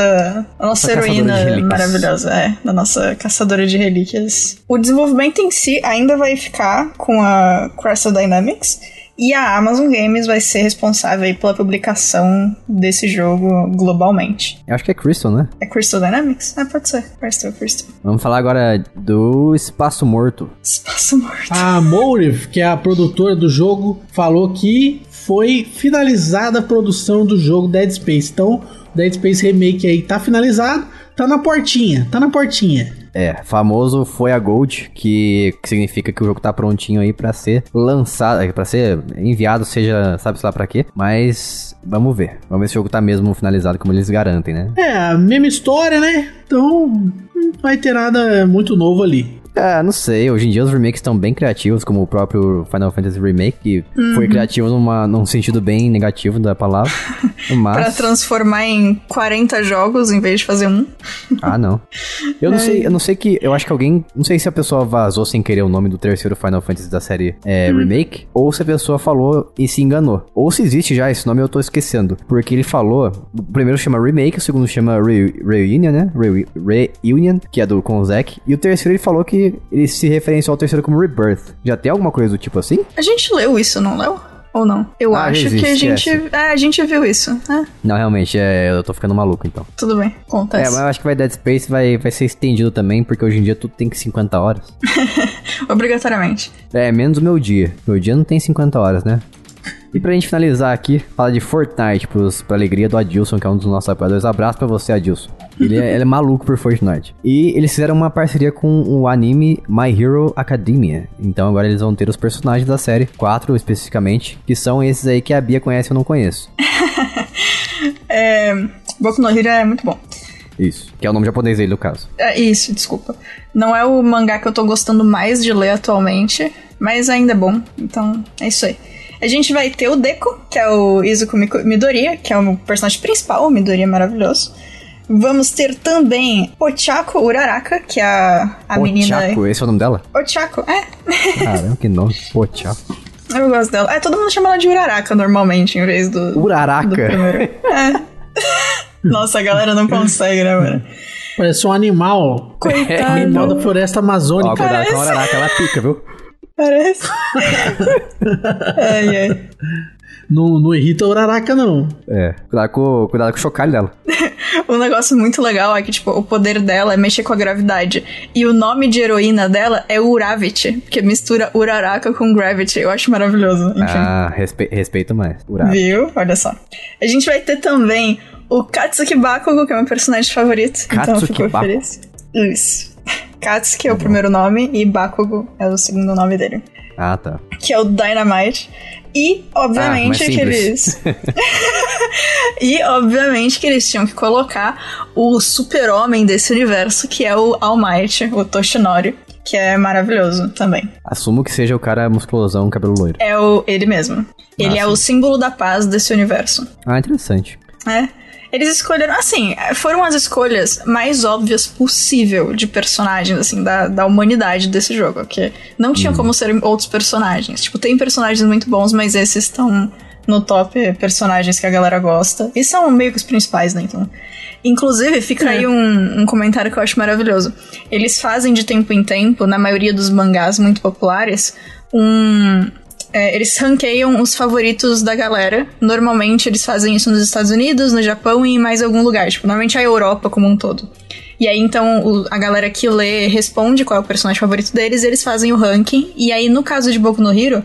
da nossa Nossa heroína maravilhosa, é, da nossa caçadora de relíquias. O desenvolvimento em si ainda vai ficar com a Crystal Dynamics e a Amazon Games vai ser responsável aí pela publicação desse jogo globalmente. Eu acho que é Crystal, né? É Crystal Dynamics? Ah, pode ser. Crystal, Crystal. Vamos falar agora do Espaço Morto. Espaço morto. A Motive, que é a produtora do jogo, falou que foi finalizada a produção do jogo Dead Space. Então, Dead Space Remake aí tá finalizado, tá na portinha, tá na portinha. É, famoso foi a Gold, que, que significa que o jogo tá prontinho aí pra ser lançado, é, pra ser enviado, seja, sabe lá pra quê. Mas vamos ver. Vamos ver se o jogo tá mesmo finalizado como eles garantem, né? É, a mesma história, né? Então, não vai ter nada muito novo ali. Ah, não sei. Hoje em dia os remakes estão bem criativos, como o próprio Final Fantasy Remake, que foi criativo numa, num sentido bem negativo da palavra. Pra Mas. transformar em 40 jogos em vez de fazer um. Ah, não. Eu não sei, eu não sei que. Eu acho que alguém. Não sei se a pessoa vazou sem querer o nome do terceiro Final Fantasy da série é, Remake, ou se a pessoa falou e se enganou. Ou se existe já esse nome eu tô esquecendo. Porque ele falou. O primeiro chama Remake, o segundo chama Re Reunion, né? Re Reunion, que é do com o Zack. E o terceiro ele falou que ele se referenciou ao terceiro como Rebirth. Já tem alguma coisa do tipo assim? A gente leu isso, não leu? Ou não? Eu Ah, acho existe, que a gente. É, a gente viu isso. É, Não, realmente, é, eu tô ficando maluco então. tudo bem. É, Acontece. mas eu acho que vai Dead Space vai, vai ser estendido também, porque hoje em dia tudo tem que 50 horas. Obrigatoriamente. É, menos o meu dia. Meu dia não tem 50 horas, né? E pra gente finalizar aqui, fala de Fortnite, pros, pra alegria do Adilson, que é um dos nossos apoiadores. Abraço pra você, Adilson. Ele é, ele é maluco por Fortnite. E eles fizeram uma parceria com o anime My Hero Academia. Então agora eles vão ter os personagens da série, quatro especificamente, que são esses aí que a Bia conhece e eu não conheço. É, Boku no Hero é muito bom. Isso. Que é o nome japonês dele, no caso. É, isso, desculpa. Não é o mangá que eu tô gostando mais de ler atualmente, mas ainda é bom. Então, é isso aí. A gente vai ter o Deco, que é o Izuku Midoriya, que é o personagem principal, o Midoriya é maravilhoso. Vamos ter também Ochako Uraraka, que é a, a menina... Ochako, esse é o nome dela? Ochako, é. Caramba, que nome. Ochako. Eu gosto dela. É, todo mundo chama ela de Uraraka normalmente, em vez do... Uraraka. do primeiro. É. Nossa, a galera não consegue, né, mano? Parece um animal. Coitado. Animal da floresta Ó, amazônica. cuidado com a Uraraka, ela pica, viu? Parece. ai, ai. Não, não irrita a Uraraka, não. É, cuidado com, cuidado com o chocalho dela. Um negócio muito legal é que, tipo, o poder dela é mexer com a gravidade. E o nome de heroína dela é Uravity, que mistura Uraraka com Gravity. Eu acho maravilhoso. Enfim. Ah, respe, respeito mais. Uraraka. Viu? Olha só. A gente vai ter também o Katsuki Bakugo, que é meu personagem favorito. então eu Katsuki fico Bakugo. feliz. Isso. Katsuki é o primeiro nome e Bakugo é o segundo nome dele. Ah, tá. Que é o Dynamite. E, obviamente, Ah, que eles. e, obviamente, que eles tinham que colocar o super-homem desse universo, que é o All Might, o Toshinori, que é maravilhoso também. Assumo que seja o cara musculosão, cabelo loiro. É o ele mesmo. Ele Ah, é sim. o símbolo da paz desse universo. Ah, interessante. É. Eles escolheram, assim, foram as escolhas mais óbvias possível de personagens, assim, da, da humanidade desse jogo. Porque não tinha como serem outros personagens. Tipo, tem personagens muito bons, mas esses estão no top personagens que a galera gosta. E são meio que os principais, né? Então. Inclusive, fica aí um, um comentário que eu acho maravilhoso. Eles fazem de tempo em tempo, na maioria dos mangás muito populares, um. É, eles ranqueiam os favoritos da galera. Normalmente eles fazem isso nos Estados Unidos, no Japão e em mais algum lugar. Tipo, normalmente a Europa como um todo. E aí, então, o- a galera que lê responde qual é o personagem favorito deles, eles fazem o ranking. E aí, no caso de Boku no Hero,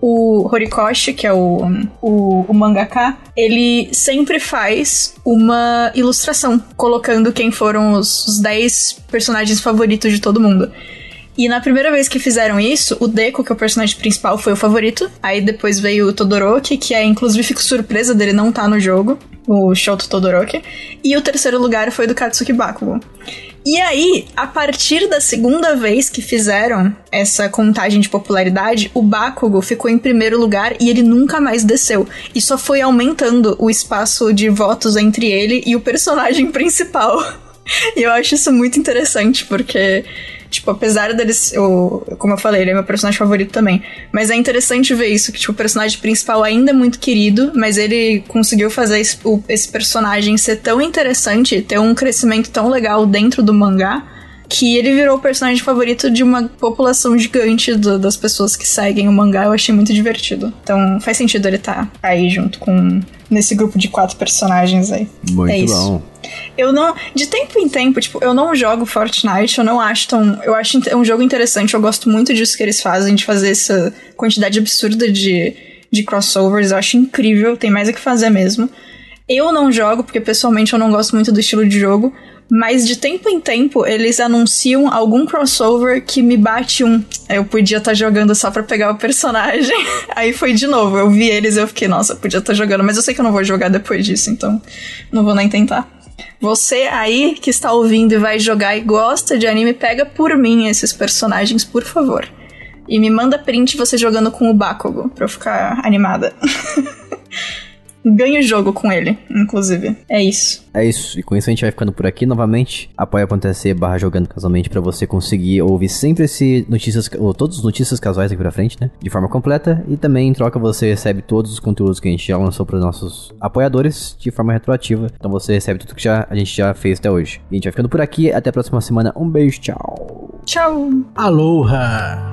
o Horikoshi, que é o, o, o mangaka, ele sempre faz uma ilustração, colocando quem foram os, os 10 personagens favoritos de todo mundo. E na primeira vez que fizeram isso, o Deku, que é o personagem principal, foi o favorito. Aí depois veio o Todoroki, que é, inclusive, fico surpresa dele não estar no jogo. O Shoto Todoroki. E o terceiro lugar foi do Katsuki Bakugo. E aí, a partir da segunda vez que fizeram essa contagem de popularidade, o Bakugo ficou em primeiro lugar e ele nunca mais desceu. E só foi aumentando o espaço de votos entre ele e o personagem principal. E eu acho isso muito interessante, porque, tipo, apesar deles. Eu, como eu falei, ele é meu personagem favorito também. Mas é interessante ver isso, que tipo, o personagem principal ainda é muito querido, mas ele conseguiu fazer esse, o- esse personagem ser tão interessante, ter um crescimento tão legal dentro do mangá. Que ele virou o personagem favorito de uma população gigante do- das pessoas que seguem o mangá. Eu achei muito divertido. Então faz sentido ele estar aí junto com. nesse grupo de quatro personagens aí. Muito é isso. bom. Eu não. De tempo em tempo, tipo, eu não jogo Fortnite, eu não acho tão. Eu acho inte- um jogo interessante, eu gosto muito disso que eles fazem, de fazer essa quantidade absurda de, de crossovers, eu acho incrível, tem mais o que fazer mesmo. Eu não jogo, porque pessoalmente eu não gosto muito do estilo de jogo, mas de tempo em tempo eles anunciam algum crossover que me bate um. Eu podia estar jogando só pra pegar o personagem. Aí foi de novo, eu vi eles e eu fiquei, nossa, eu podia estar jogando, mas eu sei que eu não vou jogar depois disso, então não vou nem tentar. Você aí que está ouvindo e vai jogar e gosta de anime, pega por mim esses personagens, por favor. E me manda print você jogando com o Bakugo, pra eu ficar animada. Ganho o jogo com ele, inclusive. É isso. É isso, e com isso a gente vai ficando por aqui novamente. Apoia.se barra jogando casualmente pra você conseguir ouvir sempre esse notícias, ou todos os notícias casuais aqui pra frente, né? De forma completa. E também em troca você recebe todos os conteúdos que a gente já lançou pros nossos apoiadores de forma retroativa. Então você recebe tudo que já, a gente já fez até hoje. E a gente vai ficando por aqui, até a próxima semana. Um beijo, tchau. Tchau! Aloha!